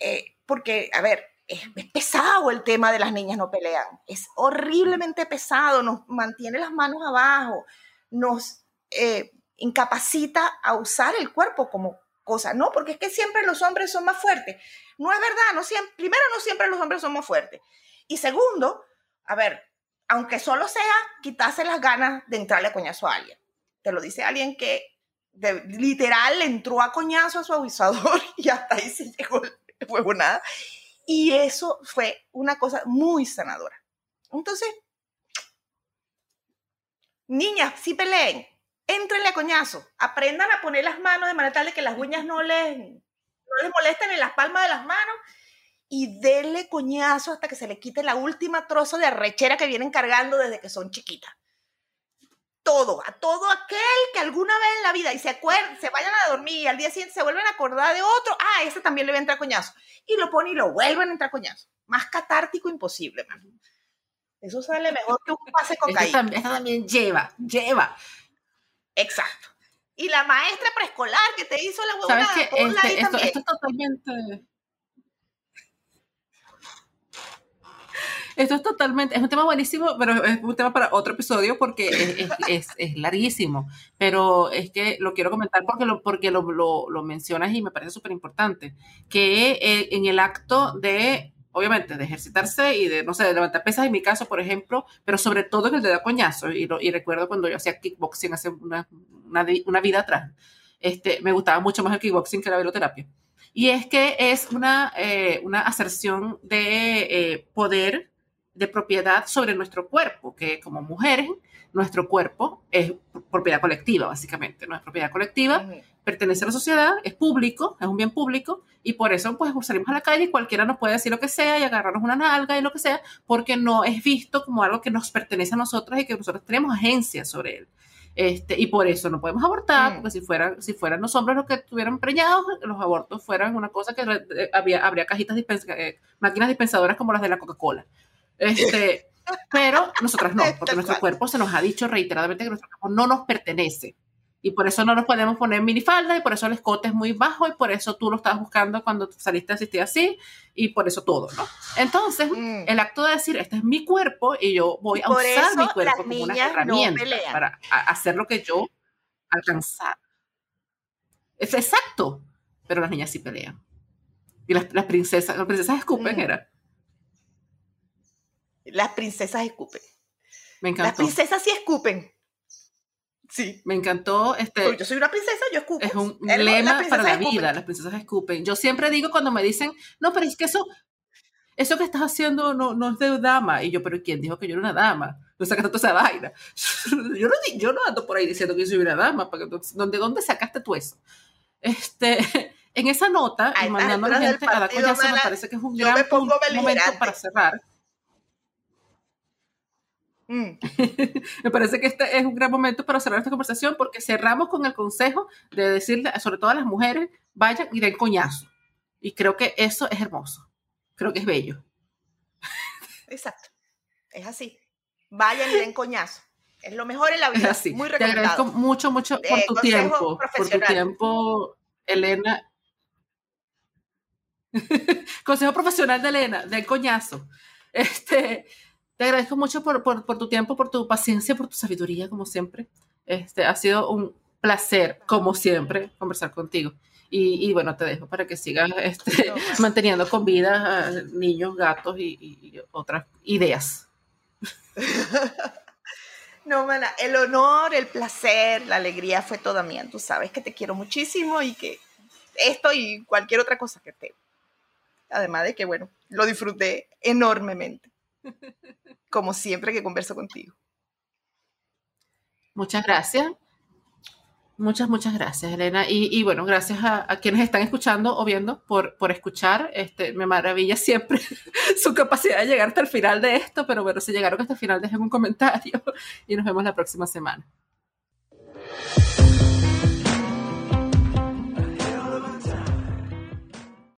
Eh, porque, a ver, es, pesado el tema de las niñas no pelean, es horriblemente pesado, nos mantiene las manos abajo, nos eh, incapacita a usar el cuerpo como cosa, no, porque es que siempre los hombres son más fuertes. No es verdad, no siempre, primero no siempre los hombres son más fuertes. Y segundo, a ver, aunque solo sea quitarse las ganas de entrarle a coñazo a alguien. Te lo dice alguien que de, literal entró a coñazo a su avisador [laughs] y hasta ahí se llegó el nada. Y eso fue una cosa muy sanadora. Entonces, niñas, sí peleen, entrenle a coñazo, aprendan a poner las manos de manera tal de que las uñas no les, no les molesten en las palmas de las manos y dele coñazo hasta que se le quite la última trozo de arrechera que vienen cargando desde que son chiquitas. Todo, a todo aquel que alguna vez en la vida y se acuerden, se vayan a dormir y al día siguiente se vuelven a acordar de otro, ah, ese también le va a entrar coñazo. Y lo pone y lo vuelven a entrar coñazo. Más catártico imposible, man. Eso sale mejor que un pase [laughs] cocaína. Eso también lleva, lleva. Exacto. Y la maestra preescolar que te hizo la huevonada, ¿Sabes que este, esto, esto es totalmente Esto es totalmente, es un tema buenísimo, pero es un tema para otro episodio porque es, es, [laughs] larguísimo. Pero es que lo quiero comentar porque lo, porque lo, lo, mencionas y me parece súper importante. Que eh, en el acto de obviamente, de ejercitarse y de, no sé, de levantar pesas en mi caso, por ejemplo, pero sobre todo en el de dar coñazo. Y, y recuerdo cuando yo hacía kickboxing hace una, una, una, vida atrás, este, me gustaba mucho más el kickboxing que la veloterapia. Y es que es una, eh, una aserción de eh, poder de propiedad sobre nuestro cuerpo, que como mujeres, nuestro cuerpo es propiedad colectiva, básicamente, no es propiedad colectiva, pertenece a la sociedad, es público, es un bien público, y por eso pues salimos a la calle y cualquiera nos puede decir lo que sea y agarrarnos una nalga y lo que sea, porque no es visto como algo que nos pertenece a nosotros y que nosotros tenemos agencia sobre él. Este, y por eso no podemos abortar, mm. porque si fueran, si fueran los hombres los que estuvieran preñados, los abortos fueran una cosa que eh, había, habría cajitas, eh, máquinas dispensadoras como las de la Coca-Cola. Este, pero nosotras no, [laughs] porque nuestro cuerpo se nos ha dicho reiteradamente que nuestro cuerpo no nos pertenece. Y por eso no nos podemos poner minifalda y por eso el escote es muy bajo y por eso tú lo estabas buscando cuando saliste a asistir así y por eso todo, ¿no? Entonces, mm. el acto de decir, este es mi cuerpo y yo voy a usar mi cuerpo como una herramienta para hacer lo que yo alcanzar. Es exacto, pero las niñas sí pelean. Y las, princesas, las princesas escupen, mm. era. Las princesas escupen. Me encantó. Las princesas sí escupen. Sí. Me encantó. Este, yo soy una princesa, yo escupo. Es un lema para la vida, las princesas escupen. Yo siempre digo cuando me dicen, no, pero es que eso, eso que estás haciendo no, no es de dama. Y yo, pero ¿quién dijo que yo era una dama? No sacaste toda esa vaina. [laughs] Yo no, yo no ando por ahí diciendo que yo soy una dama. ¿De dónde sacaste tú eso? Este, [laughs] en esa nota, y mandando a la gente a la coñazo, me parece que es un gran momento para cerrar Mm. [laughs] Me parece que este es un gran momento para cerrar esta conversación porque cerramos con el consejo de decirle, sobre todo a las mujeres, vayan y den coñazo. Y creo que eso es hermoso. Creo que es bello. Exacto. Es así. Vayan y den coñazo. Es lo mejor en la vida. Así. Muy Te agradezco mucho, mucho por tu tiempo. Por tu tiempo, Elena. [laughs] Consejo profesional de Elena, del coñazo. Este, te agradezco mucho por, por, tu tiempo, por tu paciencia, por tu sabiduría, como siempre. Este, ha sido un placer, como siempre, conversar contigo. Y, bueno, te dejo para que sigas este, [laughs] manteniendo con vida a niños, gatos y, y otras ideas. [laughs] No, mana, el honor, el placer, la alegría fue toda mía. Tú sabes que te quiero muchísimo y que esto y cualquier otra cosa que te. Además de que, bueno, lo disfruté enormemente. Como siempre que converso contigo. Muchas gracias. Muchas, muchas gracias, Elena. Y, bueno, gracias a, quienes están escuchando o viendo por, por escuchar. Este, me maravilla siempre [laughs] su capacidad de llegar hasta el final de esto, pero bueno, si llegaron hasta el final, dejen un comentario [laughs] y nos vemos la próxima semana.